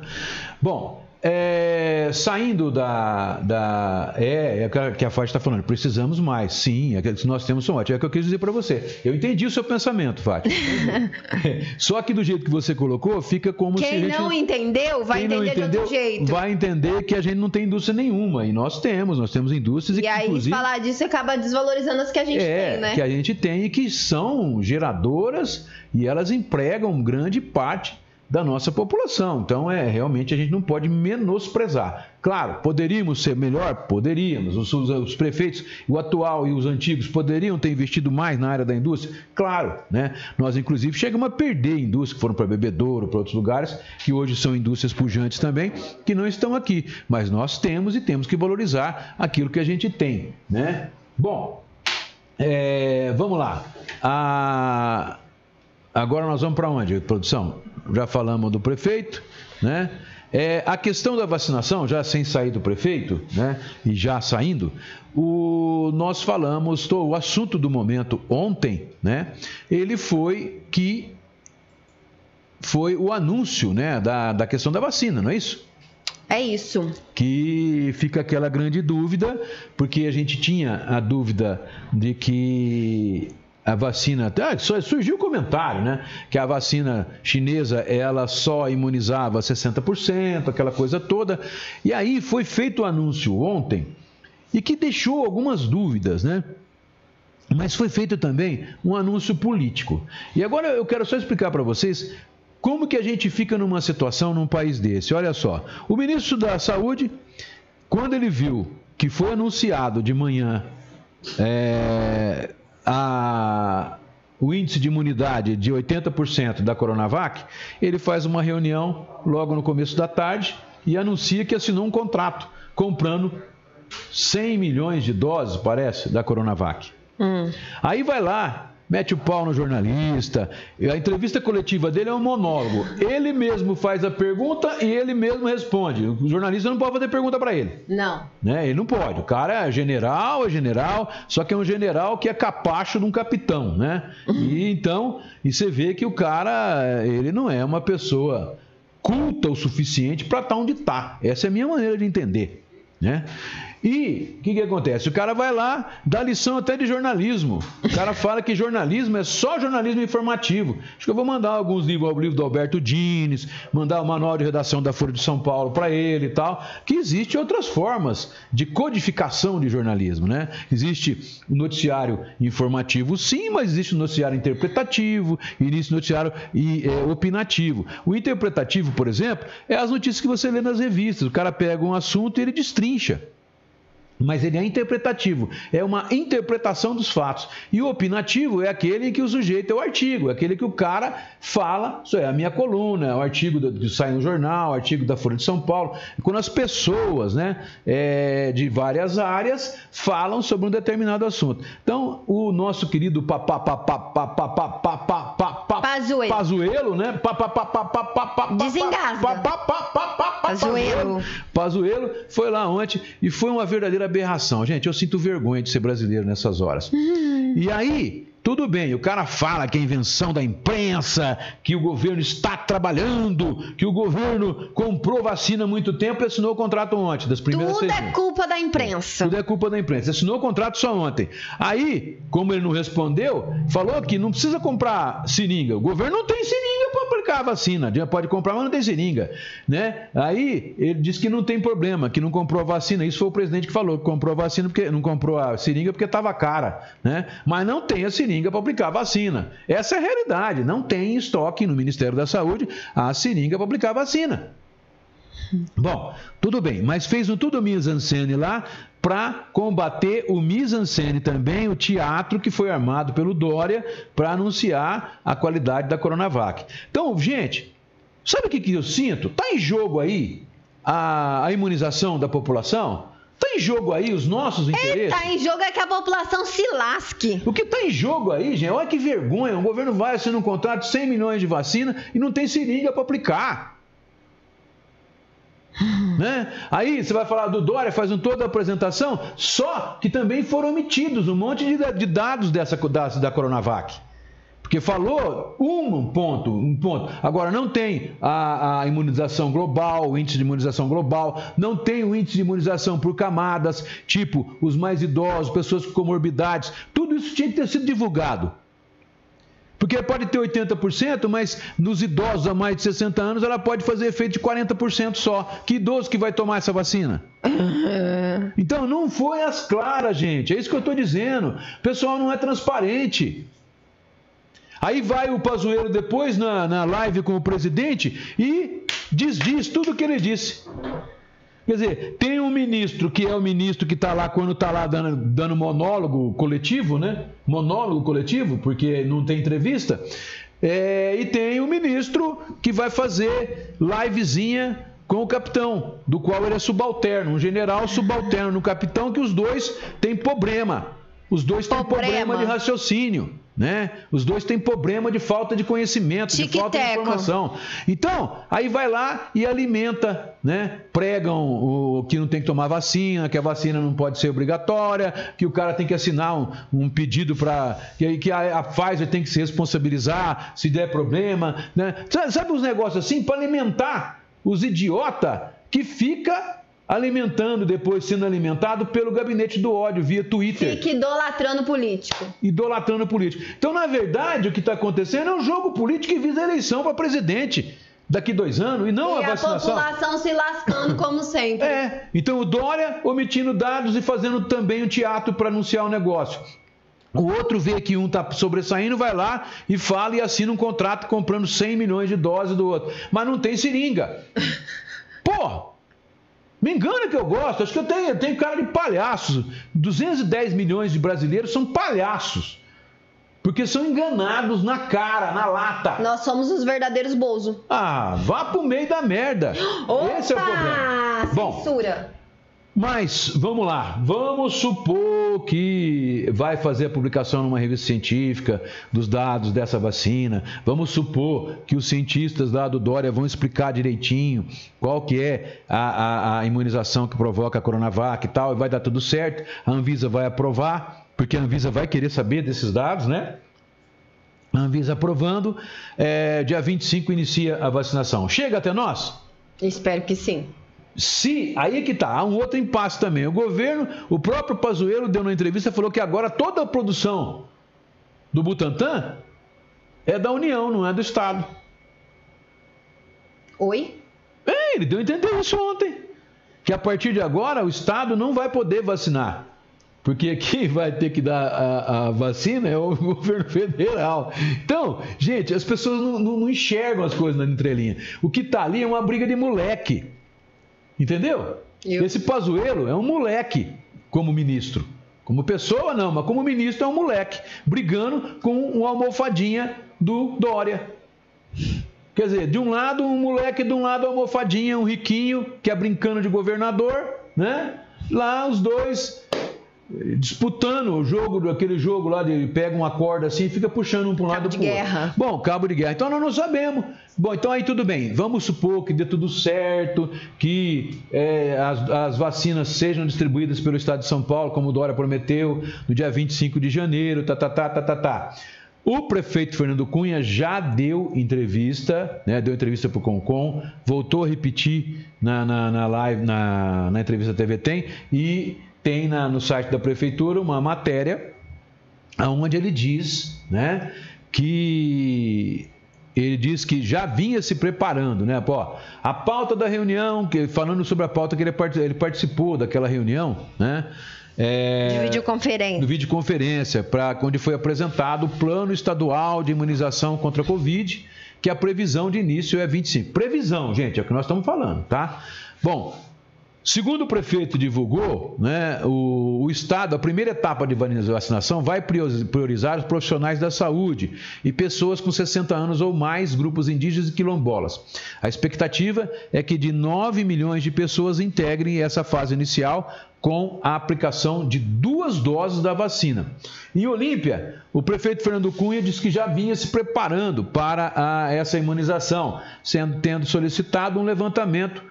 Bom, é, saindo da. da é, é que a Fátima está falando, precisamos mais. Sim, é que nós temos são ótimos. É o que eu quis dizer para você. Eu entendi o seu pensamento, Fátima. Só que do jeito que você colocou, fica como quem se. Quem não entendeu, vai entender entendeu, de outro jeito. Vai entender que a gente não tem indústria nenhuma. E nós temos, nós temos indústrias e, e aí, inclusive, falar disso acaba desvalorizando as que a gente é, tem, né? Que a gente tem e que são geradoras e elas empregam grande parte da nossa população. Então, é realmente a gente não pode menosprezar. Claro, poderíamos ser melhor? Poderíamos. Os, os, os, prefeitos, o atual e os antigos, poderiam ter investido mais na área da indústria? Claro, né? Nós, inclusive, chegamos a perder indústrias que foram para Bebedouro, para outros lugares, que hoje são indústrias pujantes também, que não estão aqui. Mas nós temos e temos que valorizar aquilo que a gente tem, né? Bom, é, vamos lá. A... Agora nós vamos para onde, produção? Já falamos do prefeito, né? É, a questão da vacinação, já sem sair do prefeito, né, e já saindo, o, nós falamos, tô, o assunto do momento ontem, né, ele foi que foi o anúncio né, da, da questão da vacina, não é isso? É isso. Que fica aquela grande dúvida, porque a gente tinha a dúvida de que a vacina, ah, surgiu o comentário, né? Que a vacina chinesa ela só imunizava 60%, aquela coisa toda. E aí foi feito o anúncio ontem e que deixou algumas dúvidas, né? Mas foi feito também um anúncio político. E agora eu quero só explicar para vocês como que a gente fica numa situação num país desse. Olha só, o ministro da Saúde, quando ele viu que foi anunciado de manhã é, a, o índice de imunidade de 80% da Coronavac, ele faz uma reunião logo no começo da tarde e anuncia que assinou um contrato comprando 100 milhões de doses, parece, da Coronavac. Hum. Aí vai lá, mete o pau no jornalista. A entrevista coletiva dele é um monólogo. Ele mesmo faz a pergunta e ele mesmo responde. O jornalista não pode fazer pergunta para ele. Não. Né? Ele não pode. O cara é general, é general, só que é um general que é capacho de um capitão, né? E então, e você vê que o cara, ele não é uma pessoa culta o suficiente para estar tá onde está. Essa é a minha maneira de entender, né? E o que, que acontece? O cara vai lá, dá lição até de jornalismo. O cara fala que jornalismo é só jornalismo informativo. Acho que eu vou mandar alguns livros, o livro do Alberto Dines, mandar o manual de redação da Folha de São Paulo para ele e tal. Que existe outras formas de codificação de jornalismo, né? Existe o noticiário informativo, sim, mas existe o noticiário interpretativo, e existe o noticiário e, é, opinativo. O interpretativo, por exemplo, é as notícias que você lê nas revistas. O cara pega um assunto e ele destrincha mas ele é interpretativo, é uma interpretação dos fatos. E o opinativo é aquele que o sujeito é o artigo, é aquele que o cara fala, isso é a minha coluna, é o artigo que sai no jornal, o artigo da Folha de São Paulo, quando as pessoas né, é, de várias áreas falam sobre um determinado assunto. Então, o nosso querido Pazuelo, né? Desengasga. Pazuelo. Pazuelo foi lá ontem e foi uma verdadeira aberração. Gente, eu sinto vergonha de ser brasileiro nessas horas. Uhum. E aí, tudo bem, o cara fala que é invenção da imprensa, que o governo está trabalhando, que o governo comprou vacina há muito tempo e assinou o contrato ontem, das primeiras Tudo é culpa da imprensa. Tudo é culpa da imprensa. Assinou o contrato só ontem. Aí, como ele não respondeu, falou que não precisa comprar seringa. O governo não tem seringa para aplicar a vacina. Pode comprar, mas não tem seringa. Né? Aí, ele disse que não tem problema, que não comprou a vacina. Isso foi o presidente que falou, que comprou a vacina porque não comprou a seringa porque estava cara. Né? Mas não tem a seringa seringa para aplicar vacina. Essa é a realidade. Não tem estoque no Ministério da Saúde a seringa para aplicar vacina. Bom, tudo bem, mas fez um tudo mise-en-scène lá para combater o mise-en-scène também, o teatro que foi armado pelo Dória para anunciar a qualidade da Coronavac. Então, gente, sabe o que, que eu sinto? Está em jogo aí a, a imunização da população? Está em jogo aí os nossos interesses? Está em jogo é que a população se lasque. O que está em jogo aí, gente, olha que vergonha. O governo vai assinar um contrato de 100 milhões de vacina e não tem seringa para aplicar. né? Aí você vai falar do Dória, faz um toda a apresentação, só que também foram omitidos um monte de, de dados dessa, da, da Coronavac. Porque falou um ponto, um ponto. Agora, não tem a, a, imunização global, o índice de imunização global, não tem o índice de imunização por camadas, tipo os mais idosos, pessoas com comorbidades. Tudo isso tinha que ter sido divulgado. Porque pode ter 80%, mas nos idosos a mais de 60 anos ela pode fazer efeito de 40% só. Que idoso que vai tomar essa vacina? Então não foi as claras, gente. É isso que eu estou dizendo. O pessoal não é transparente. Aí vai o Pazuello depois na, na live com o presidente e desdiz tudo o que ele disse. Quer dizer, tem um ministro que é o ministro que está lá quando está lá dando, dando monólogo coletivo, né? Monólogo coletivo, porque não tem entrevista. É, e tem o um ministro que vai fazer livezinha com o capitão, do qual ele é subalterno, um general subalterno no capitão, que os dois têm problema. Os dois têm problema, problema de raciocínio. Né? Os dois têm problema de falta de conhecimento, de falta de informação. Então, aí vai lá e alimenta, né? Pregam o que não tem que tomar vacina, que a vacina não pode ser obrigatória, que o cara tem que assinar um, um pedido para que, que a, a, Pfizer tem que se responsabilizar se der problema, né? Sabe os negócios assim para alimentar os idiotas que fica alimentando, depois sendo alimentado pelo gabinete do ódio via Twitter. Fica idolatrando político. Idolatrando político. Então, na verdade, o que está acontecendo é um jogo político que visa a eleição para presidente daqui dois anos e não e a vacinação. E a população se lascando como sempre. É. Então o Dória omitindo dados e fazendo também um teatro para anunciar o negócio. O outro vê que um está sobressaindo, vai lá e fala e assina um contrato comprando 100 milhões de doses do outro. Mas não tem seringa. Porra! Me engana que eu gosto, acho que eu tenho, eu tenho cara de palhaço. 210 milhões de brasileiros são palhaços. Porque são enganados na cara, na lata. Nós somos os verdadeiros Bozo. Ah, vá pro meio da merda. Opa! Esse é o problema. Bom, Censura. Mas vamos lá, vamos supor que vai fazer a publicação numa revista científica dos dados dessa vacina. Vamos supor que os cientistas lá do Dória vão explicar direitinho qual que é a, a- a imunização que provoca a Coronavac e tal, e vai dar tudo certo. A Anvisa vai aprovar, porque a Anvisa vai querer saber desses dados, né? A Anvisa aprovando, é, dia 25 inicia a vacinação. Chega até nós? Espero que sim. Se, aí é que tá, há um outro impasse também. O governo, o próprio Pazuello deu uma entrevista e falou que agora toda a produção do Butantan é da União, não é do Estado. Oi? É, ele deu a entender isso ontem. Que a partir de agora o Estado não vai poder vacinar. Porque quem vai ter que dar a, a vacina é o governo federal. Então, gente, as pessoas não, não- não enxergam as coisas na entrelinha. O que está ali é uma briga de moleque. Entendeu? Eu- Esse Pazuello é um moleque como ministro. Como pessoa, não, mas como ministro é um moleque. Brigando com uma almofadinha do Dória. Quer dizer, de um lado um moleque, de um lado uma almofadinha, um riquinho, que é brincando de governador, né? Lá os dois disputando o jogo, aquele jogo lá de pega uma corda assim e fica puxando um para um lado de pro outro. guerra. Bom, cabo de guerra. Então nós não sabemos. Bom, então aí tudo bem. Vamos supor que dê tudo certo, que eh, as, as vacinas sejam distribuídas pelo Estado de São Paulo, como o Dória prometeu, no dia 25 de janeiro, tá, tá, tá, tá, tá, tá. O prefeito Fernando Cunha já deu entrevista, né, deu entrevista para o Concom, voltou a repetir na, na, na live, na, na entrevista TV Tem, e tem na- no site da prefeitura uma matéria onde ele diz né, que ele diz que já vinha se preparando, né? Pô, a pauta da reunião, que, falando sobre a pauta que ele, ele participou daquela reunião, né? É, De videoconferência. no videoconferência, para onde foi apresentado o plano estadual de imunização contra a Covid, que a previsão de início é 25. Previsão, gente, é o que nós estamos falando, tá? Bom, segundo o prefeito divulgou, né, o, o Estado, a primeira etapa de vacinação vai priori- priorizar os profissionais da saúde e pessoas com 60 anos ou mais, grupos indígenas e quilombolas. A expectativa é que de 9 milhões de pessoas integrem essa fase inicial com a aplicação de duas doses da vacina. Em Olímpia, o prefeito Fernando Cunha disse que já vinha se preparando para a- essa imunização, sendo, tendo solicitado um levantamento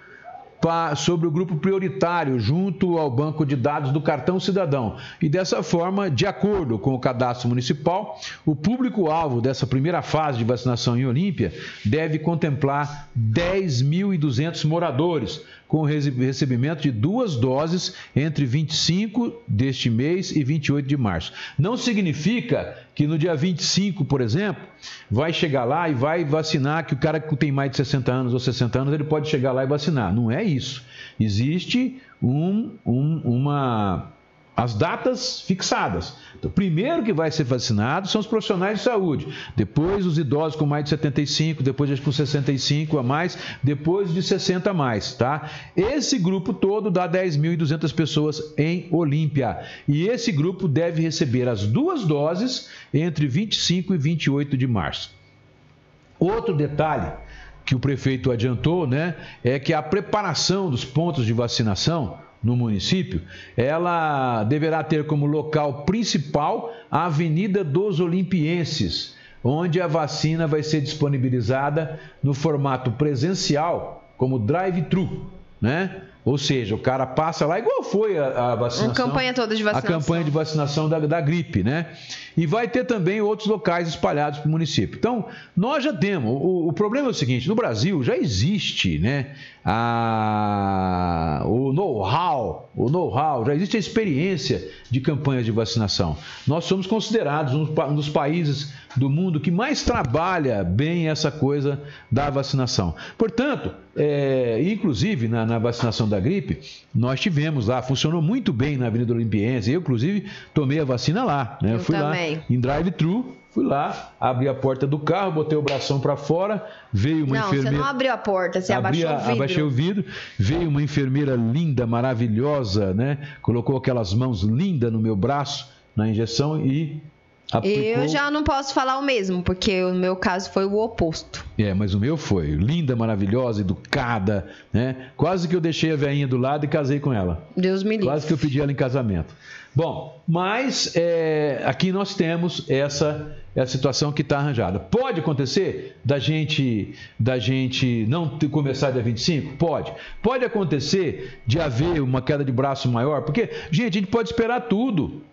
sobre o grupo prioritário junto ao banco de dados do cartão cidadão. E dessa forma, de acordo com o cadastro municipal, o público-alvo dessa primeira fase de vacinação em Olímpia deve contemplar 10.200 moradores, com o rece- recebimento de duas doses entre 25 deste mês e 28 de março. Não significa que no dia 25, por exemplo, vai chegar lá e vai vacinar, que o cara que tem mais de 60 anos ou 60 anos, ele pode chegar lá e vacinar. Não é isso. Existe um, um- uma as datas fixadas. Então, primeiro que vai ser vacinado são os profissionais de saúde, depois os idosos com mais de 75, depois os com 65 a mais, depois de 60 a mais, tá? Esse grupo todo dá 10.200 pessoas em Olímpia. E esse grupo deve receber as duas doses entre 25 e 28 de março. Outro detalhe que o prefeito adiantou, né, é que a preparação dos pontos de vacinação no município, ela deverá ter como local principal a Avenida dos Olimpienses, onde a vacina vai ser disponibilizada no formato presencial, como drive-thru, né? Ou seja, o cara passa lá, igual foi a, a vacinação. Uma campanha toda de A vacinação. campanha de vacinação da, da gripe, né? E vai ter também outros locais espalhados pelo município. Então, nós já temos. O, o problema é o seguinte: no Brasil já existe, né? A, o know-how, o know-how, já existe a experiência de campanhas de vacinação. Nós somos considerados um, dos países do mundo que mais trabalha bem essa coisa da vacinação. Portanto, é, inclusive na, na vacinação da gripe, nós tivemos lá, funcionou muito bem na Avenida Olimpiense. Eu, inclusive, tomei a vacina lá. Né? Eu fui também. lá em drive-thru Fui lá, abri a porta do carro, botei o bração para fora, veio uma não, enfermeira. Não, você não abriu a porta, você abri, abaixou o vidro. Abaixei o vidro, veio uma enfermeira linda, maravilhosa, né? Colocou aquelas mãos lindas no meu braço, na injeção e Aplicou... Eu já não posso falar o mesmo, porque o meu caso foi o oposto. É, mas o meu foi linda, maravilhosa, educada, né? Quase que eu deixei a veinha do lado e casei com ela. Deus me livre. Quase que eu pedi ela em casamento. Bom, mas é, aqui nós temos essa, situação que está arranjada. Pode acontecer da gente da gente não começar dia 25? Pode. Pode acontecer de haver uma queda de braço maior, porque, gente, a gente pode esperar tudo.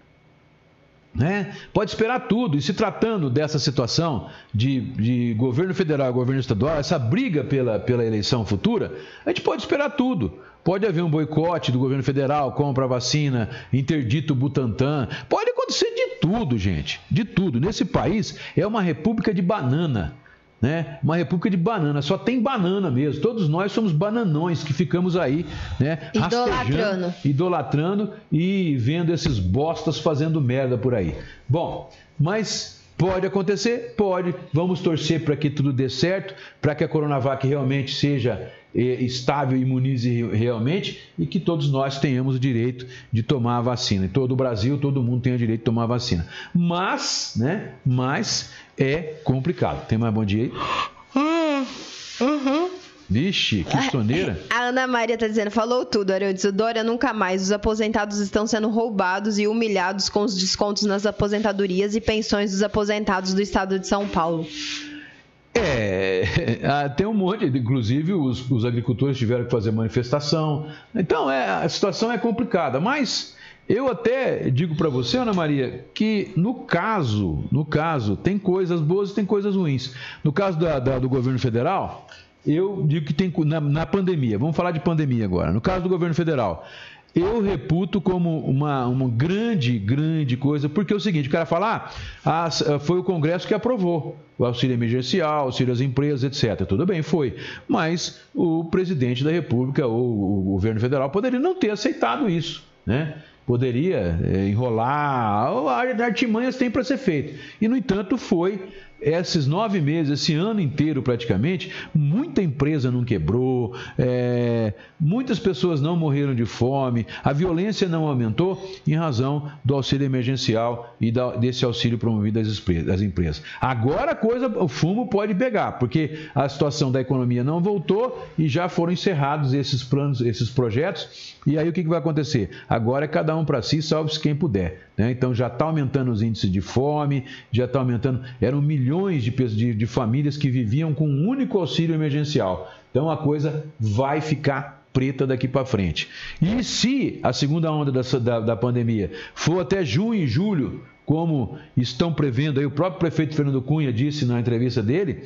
Né? Pode esperar tudo. E se tratando dessa situação de, de governo federal governo estadual, essa briga pela, pela eleição futura, a gente pode esperar tudo. Pode haver um boicote do governo federal, compra a vacina, interdito o Butantan. Pode acontecer de tudo, gente. De tudo. Nesse país é uma república de banana né? Uma república de banana, só tem banana mesmo. Todos nós somos bananões que ficamos aí, né? Idolatrando. idolatrando e vendo esses bostas fazendo merda por aí. Bom, mas Pode acontecer? Pode. Vamos torcer para que tudo dê certo, para que a Coronavac realmente seja estável e imunize realmente e que todos nós tenhamos o direito de tomar a vacina. Em todo o Brasil, todo mundo tem o direito de tomar a vacina. Mas, né? Mas é complicado. Tem mais bom dia aí? Uhum. Vixe, que soneira. A Ana Maria tá dizendo, falou tudo, Arantes. O Dória nunca mais. Os aposentados estão sendo roubados e humilhados com os descontos nas aposentadorias e pensões dos aposentados do estado de São Paulo. É, ah, tem um monte, inclusive os, os, agricultores tiveram que fazer manifestação. Então, é, a situação é complicada, mas eu até digo para você, Ana Maria, que no caso, no caso, tem coisas boas e tem coisas ruins. No caso da, da, do governo federal, eu digo que tem na, na, pandemia, vamos falar de pandemia agora. No caso do governo federal, eu reputo como uma, uma grande, grande coisa, porque é o seguinte: o cara fala, ah, foi o Congresso que aprovou o auxílio emergencial, auxílio às empresas, etc. Tudo bem, foi. Mas o presidente da República ou o governo federal poderia não ter aceitado isso, né? Poderia é, enrolar, artimanhas tem para ser feito. E, no entanto, foi esses nove meses, esse ano inteiro praticamente, muita empresa não quebrou, é, muitas pessoas não morreram de fome, a violência não aumentou em razão do auxílio emergencial e da, desse auxílio promovido às, empresas. Agora a coisa, o fumo pode pegar, porque a situação da economia não voltou e já foram encerrados esses planos, esses projetos. E aí o que, que vai acontecer? Agora é cada um para si, salve-se quem puder. Né? Então já está aumentando os índices de fome, já está aumentando. Eram milhões de, de, de famílias que viviam com um único auxílio emergencial. Então a coisa vai ficar preta daqui para frente. E se a segunda onda da, da, da, pandemia for até junho e julho, como estão prevendo aí, o próprio prefeito Fernando Cunha disse na entrevista dele,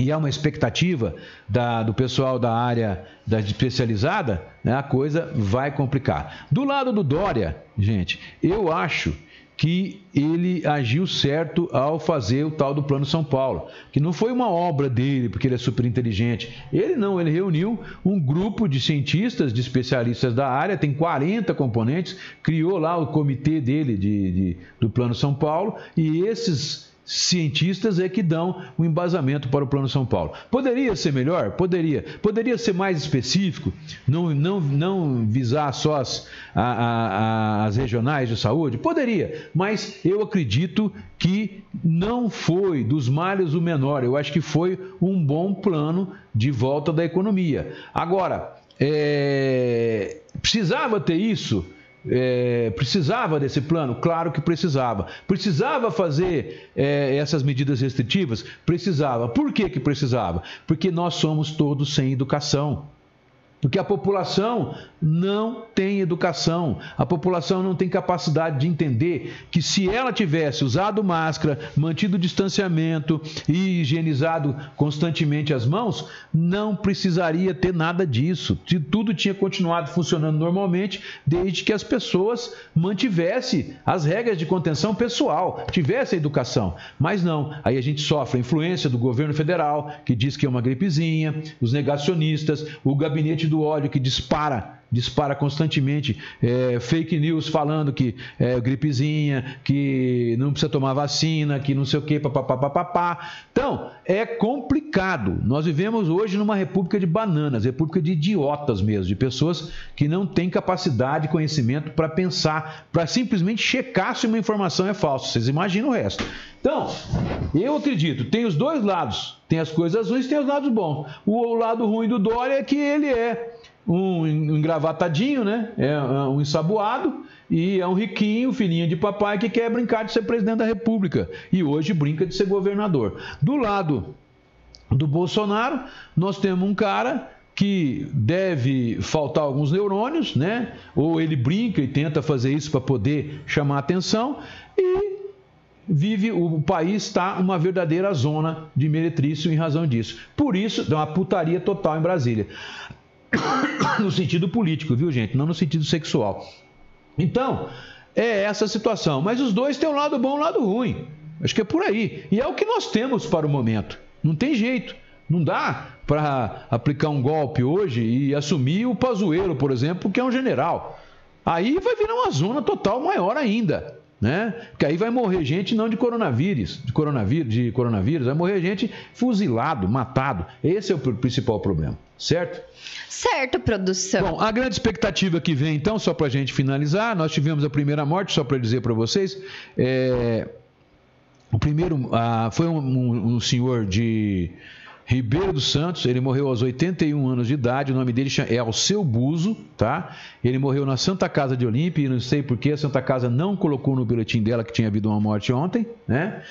e há uma expectativa da, do pessoal da área da especializada, né, a coisa vai complicar. Do lado do Dória, gente, eu acho que ele agiu certo ao fazer o tal do Plano São Paulo, que não foi uma obra dele, porque ele é super inteligente. Ele não, ele reuniu um grupo de cientistas, de especialistas da área, tem 40 componentes, criou lá o comitê dele de, de do Plano São Paulo, e esses cientistas é que dão o um embasamento para o Plano São Paulo. Poderia ser melhor? Poderia. Poderia ser mais específico, não, não, não visar só as, a, a, as regionais de saúde? Poderia, mas eu acredito que não foi dos males o menor. Eu acho que foi um bom plano de volta da economia. Agora, é, precisava ter isso? É, precisava desse plano? Claro que precisava. Precisava fazer é, essas medidas restritivas? Precisava. Por que, que precisava? Porque nós somos todos sem educação. Porque a população não tem educação, a população não tem capacidade de entender que se ela tivesse usado máscara, mantido distanciamento e higienizado constantemente as mãos, não precisaria ter nada disso. Tudo tinha continuado funcionando normalmente desde que as pessoas mantivessem as regras de contenção pessoal, tivesse a educação. Mas não, aí a gente sofre a influência do governo federal, que diz que é uma gripezinha, os negacionistas, o gabinete do ódio que dispara dispara constantemente é, fake news falando que é gripezinha, que não precisa tomar vacina, que não sei o que, papapá. Então, é complicado. Nós vivemos hoje numa república de bananas, república de idiotas mesmo, de pessoas que não têm capacidade, conhecimento para pensar, para simplesmente checar se uma informação é falsa. Vocês imaginam o resto. Então, eu acredito, tem os dois lados. Tem as coisas ruins, tem os lados bons. O lado ruim do Dória é que ele é um engravatadinho, né? É, é um ensaboado e é um riquinho, filhinho de papai que quer brincar de ser presidente da República e hoje brinca de ser governador. Do lado do Bolsonaro, nós temos um cara que deve faltar alguns neurônios, né? Ou ele brinca e tenta fazer isso para poder chamar atenção e vive o país está uma verdadeira zona de meretrício em razão disso. Por isso, dá uma putaria total em Brasília. no sentido político, viu, gente? Não no sentido sexual. Então, é essa a situação. Mas os dois têm um lado bom e um lado ruim. Acho que é por aí. E é o que nós temos para o momento. Não tem jeito. Não dá para aplicar um golpe hoje e assumir o Pazuello, por exemplo, que é um general. Aí vai virar uma zona total maior ainda né? Porque aí vai morrer gente não de coronavírus, de coronavírus, de coronavírus, vai morrer gente fuzilado, matado. Esse é o principal problema, certo? Certo, produção. Bom, a grande expectativa que vem, então, só para a gente finalizar, nós tivemos a primeira morte, só para dizer para vocês, é... o primeiro ah, foi um, um, um senhor de Ribeiro dos Santos, ele morreu aos 81 anos de idade, o nome dele é Alceu Buzo, tá? Ele morreu na Santa Casa de Olímpia, e não sei porque a Santa Casa não colocou no boletim dela que tinha havido uma morte ontem, né?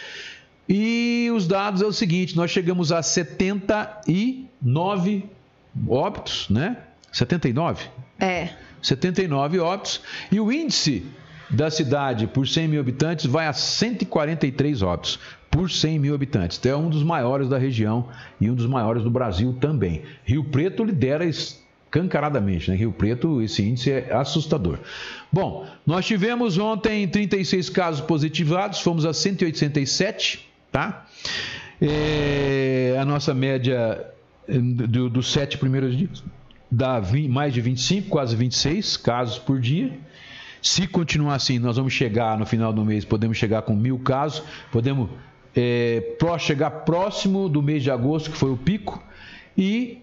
E os dados é o seguinte, nós chegamos a 79 óbitos, né? 79? É. 79 óbitos, e o índice da cidade por 100 mil habitantes vai a 143 óbitos por 100 mil habitantes. Então é um dos maiores da região e um dos maiores do Brasil também. Rio Preto lidera escancaradamente, né? Rio Preto, esse índice é assustador. Bom, nós tivemos ontem 36 casos positivados, fomos a 187, tá? É, a nossa média dos do sete primeiros dias dá 20, mais de 25, quase 26 casos por dia. Se continuar assim, nós vamos chegar no final do mês, podemos chegar com mil casos, podemos é, chegar próximo do mês de agosto, que foi o pico, e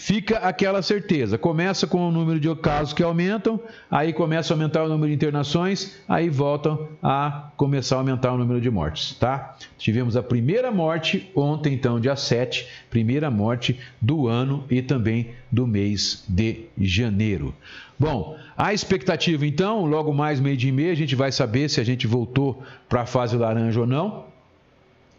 fica aquela certeza. Começa com o número de casos que aumentam, aí começa a aumentar o número de internações, aí voltam a começar a aumentar o número de mortes, tá? Tivemos a primeira morte ontem, então, dia 7, primeira morte do ano e também do mês de janeiro. Bom, a expectativa então, logo mais meio dia e meia, a gente vai saber se a gente voltou para a fase laranja ou não.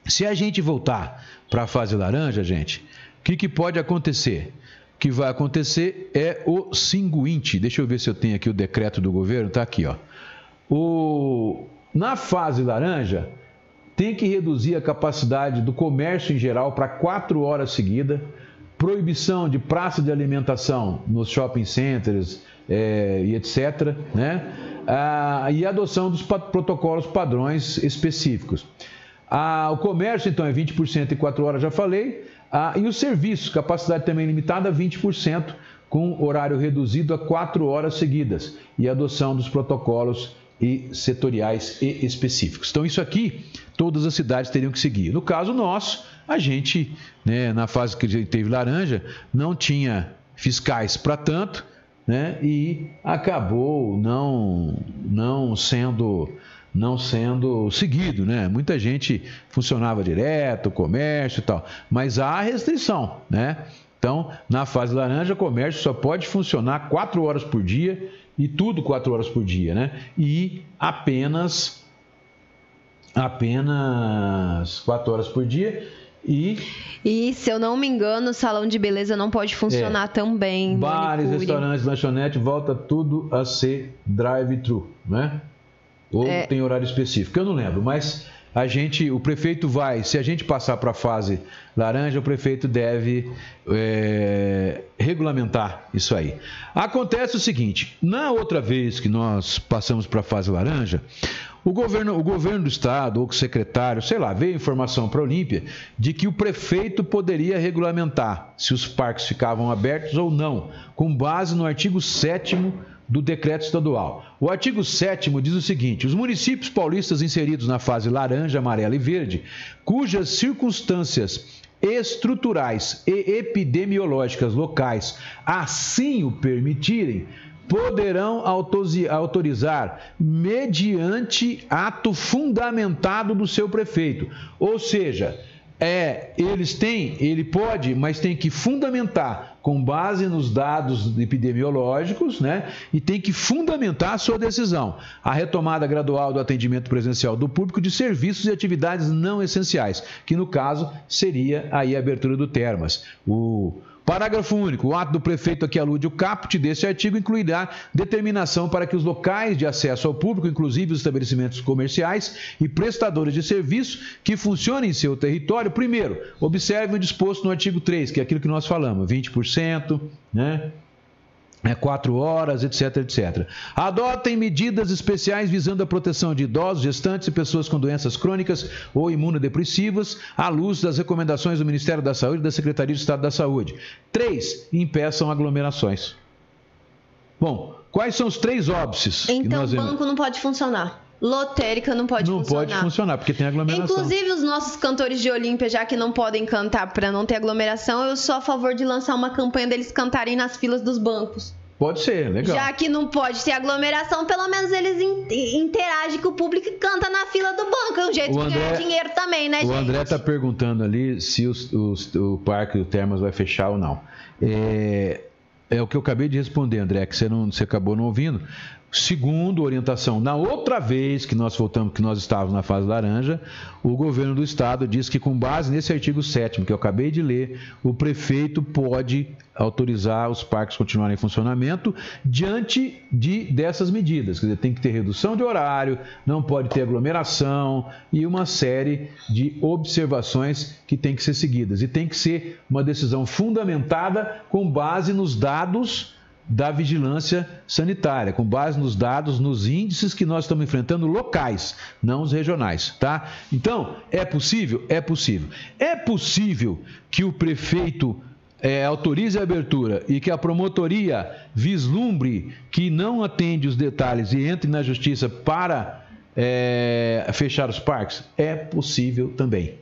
Se a gente voltar para a fase laranja, gente, o que, que pode acontecer? O que vai acontecer é o seguinte: deixa eu ver se eu tenho aqui o decreto do governo, está aqui, ó. O, na fase laranja, tem que reduzir a capacidade do comércio em geral para quatro horas seguidas, proibição de praça de alimentação nos shopping centers é, e etc., né? Ah, e adoção dos protocolos padrões específicos. Ah, o comércio, então, é 20% em 4 horas, já falei. Ah, e os serviços, capacidade também limitada, 20%, com horário reduzido a 4 horas seguidas. E adoção dos protocolos e setoriais e específicos. Então, isso aqui, todas as cidades teriam que seguir. No caso nosso, a gente, né, na fase que a gente teve laranja, não tinha fiscais para tanto, né, e acabou não, não sendo não sendo seguido, né? Muita gente funcionava direto, comércio e tal, mas há restrição, né? Então, na fase laranja, o comércio só pode funcionar quatro horas por dia e tudo quatro horas por dia, né? E apenas apenas quatro horas por dia e e se eu não me engano, o salão de beleza não pode funcionar é, tão bem. Bares, manicure. restaurantes, lanchonete, volta tudo a ser drive-thru, né? Ou é... tem horário específico? Eu não lembro, mas a gente, o prefeito vai, se a gente passar para a fase laranja, o prefeito deve é, regulamentar isso aí. Acontece o seguinte: na outra vez que nós passamos para a fase laranja, O governo, o governo do estado, ou o secretário, sei lá, veio informação para a Olímpia de que o prefeito poderia regulamentar se os parques ficavam abertos ou não, com base no artigo 7 do decreto estadual. O artigo 7 diz o seguinte: os municípios paulistas inseridos na fase laranja, amarela e verde, cujas circunstâncias estruturais e epidemiológicas locais assim o permitirem, poderão autorizar mediante ato fundamentado do seu prefeito. Ou seja, é, eles têm, ele pode, mas tem que fundamentar com base nos dados epidemiológicos, né? E tem que fundamentar a sua decisão. A retomada gradual do atendimento presencial do público de serviços e atividades não essenciais, que no caso seria aí a abertura do Termas. O Parágrafo único. O ato do prefeito aqui alude o caput desse artigo incluirá determinação para que os locais de acesso ao público, inclusive os estabelecimentos comerciais e prestadores de serviço que funcionem em seu território, primeiro, observem o disposto no artigo 3, que é aquilo que nós falamos, 20%, né? É, quatro horas, etc, etc. Adotem medidas especiais visando a proteção de idosos, gestantes e pessoas com doenças crônicas ou imunodepressivas, à luz das recomendações do Ministério da Saúde e da Secretaria de Estado da Saúde. Três, impeçam aglomerações. Bom, quais são os três óbices? Então, o banco não pode funcionar lotérica não pode não funcionar. Não pode funcionar, porque tem aglomeração. Inclusive, os nossos cantores de Olímpia, já que não podem cantar para não ter aglomeração, eu sou a favor de lançar uma campanha deles cantarem nas filas dos bancos. Pode ser, legal. Já que não pode ter aglomeração, pelo menos eles interagem com o público e canta na fila do banco. É um jeito o de ganhar dinheiro também, né, o gente? O André tá perguntando ali se os, os, o parque do Termas vai fechar ou não. É, é o que eu acabei de responder, André, que você, não, você acabou não ouvindo. Segundo orientação, na outra vez que nós voltamos, que nós estávamos na fase laranja, o governo do estado diz que, com base nesse artigo 7 que eu acabei de ler, o prefeito pode autorizar os parques continuarem em funcionamento diante de dessas medidas. Quer dizer, tem que ter redução de horário, não pode ter aglomeração e uma série de observações que tem que ser seguidas. E tem que ser uma decisão fundamentada com base nos dados da vigilância sanitária, com base nos dados, nos índices que nós estamos enfrentando locais, não os regionais, tá? Então, é possível? É possível. É possível que o prefeito é, autorize a abertura e que a promotoria vislumbre que não atende os detalhes e entre na justiça para é, fechar os parques? É possível também.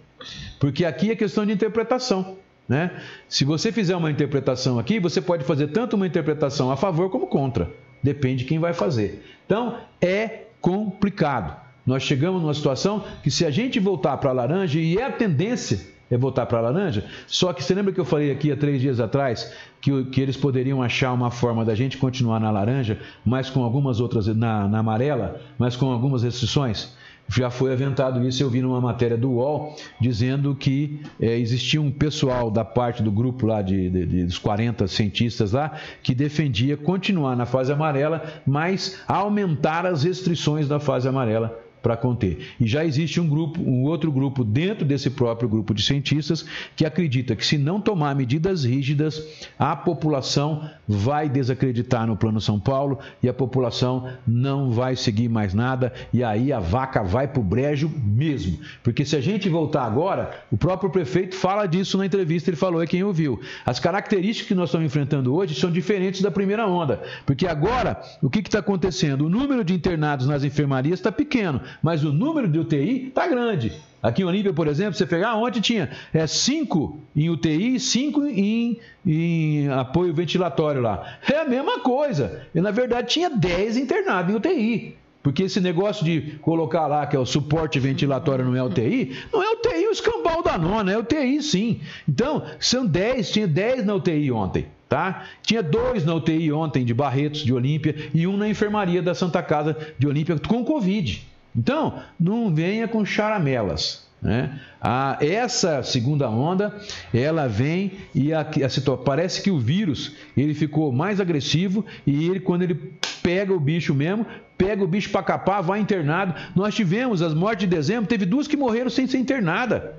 Porque aqui é questão de interpretação. Né? Se você fizer uma interpretação aqui, você pode fazer tanto uma interpretação a favor como contra. Depende de quem vai fazer. Então, é complicado. Nós chegamos numa situação que se a gente voltar para a laranja, e é a tendência é voltar para a laranja, só que você lembra que eu falei aqui há três dias atrás que, que eles poderiam achar uma forma da gente continuar na laranja, mas com algumas outras, na, na amarela, mas com algumas restrições? Já foi aventado isso. Eu vi numa matéria do UOL dizendo que é, existia um pessoal da parte do grupo lá, de, de, de, dos 40 cientistas lá, que defendia continuar na fase amarela, mas aumentar as restrições da fase amarela para conter. E já existe um grupo, um outro grupo dentro desse próprio grupo de cientistas que acredita que se não tomar medidas rígidas, a população vai desacreditar no Plano São Paulo e a população não vai seguir mais nada e aí a vaca vai para o brejo mesmo. Porque se a gente voltar agora, o próprio prefeito fala disso na entrevista, ele falou, é quem ouviu. As características que nós estamos enfrentando hoje são diferentes da primeira onda. Porque agora, o que está acontecendo? O número de internados nas enfermarias está pequeno mas o número de UTI está grande. Aqui em Olímpia, por exemplo, você pegar, ontem tinha é, cinco em UTI cinco em, em apoio ventilatório lá. É a mesma coisa. E, na verdade, tinha 10 internados em UTI. Porque esse negócio de colocar lá que é o suporte ventilatório não é UTI, não é UTI o escambau da nona, é UTI sim. Então, são 10, tinha 10 na UTI ontem. Tá? Tinha dois na UTI ontem de Barretos, de Olímpia, e um na enfermaria da Santa Casa de Olímpia com Covid. Então, não venha com charamelas. Né? A, essa segunda onda, ela vem e a, a, parece que o vírus ele ficou mais agressivo e ele, quando ele pega o bicho mesmo, pega o bicho para capar, vai internado. Nós tivemos as mortes de dezembro, teve duas que morreram sem ser internada.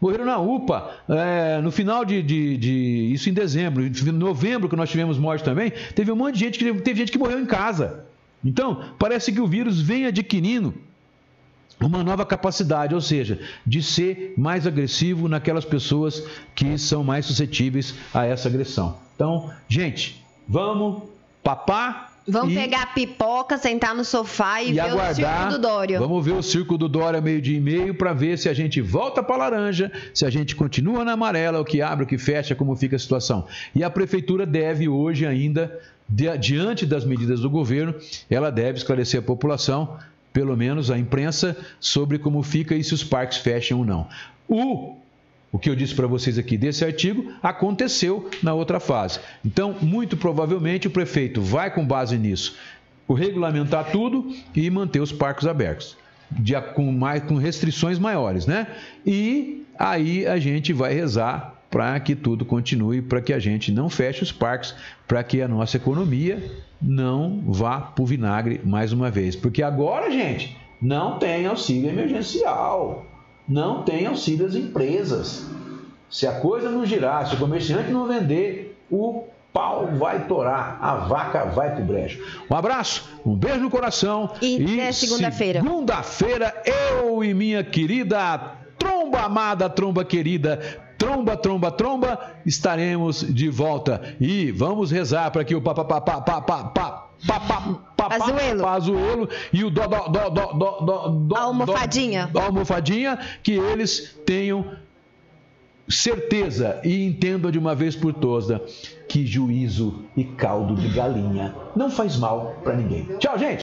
Morreram na UPA, é, no final de, de, de, Isso em dezembro. Em novembro, que nós tivemos morte também, teve um monte de gente que. Teve gente que morreu em casa. Então, parece que o vírus vem adquirindo uma nova capacidade, ou seja, de ser mais agressivo naquelas pessoas que são mais suscetíveis a essa agressão. Então, gente, vamos papar. Vamos e, pegar a pipoca, sentar no sofá e, e ver aguardar, o circo do Dório. Vamos ver o circo do Dório meio-dia e meio para ver se a gente volta para laranja, se a gente continua na amarela, o que abre, o que fecha, como fica a situação. E a prefeitura deve hoje ainda, diante das medidas do governo, ela deve esclarecer a população pelo menos a imprensa, sobre como fica e se os parques fecham ou não. O o que eu disse para vocês aqui desse artigo aconteceu na outra fase. Então, muito provavelmente, o prefeito vai, com base nisso, regulamentar tudo e manter os parques abertos, de, com, mais, com restrições maiores, né? E aí a gente vai rezar para que tudo continue, para que a gente não feche os parques, para que a nossa economia não vá para o vinagre mais uma vez. Porque agora, gente, não tem auxílio emergencial, não tem auxílio às empresas. Se a coisa não girar, se o comerciante não vender, o pau vai torar, a vaca vai pro brejo. Um abraço, um beijo no coração. E, e até segunda-feira. Segunda-feira, eu e minha querida tromba amada, tromba querida, tromba, tromba, tromba, estaremos de volta. E vamos rezar para que o papapá, Pazuelo. Pazuelo e o do, do, do, do, do, do, a almofadinha. Do, almofadinha, que eles tenham certeza e entendam de uma vez por todas que juízo e caldo de galinha não faz mal para ninguém. Tchau, gente!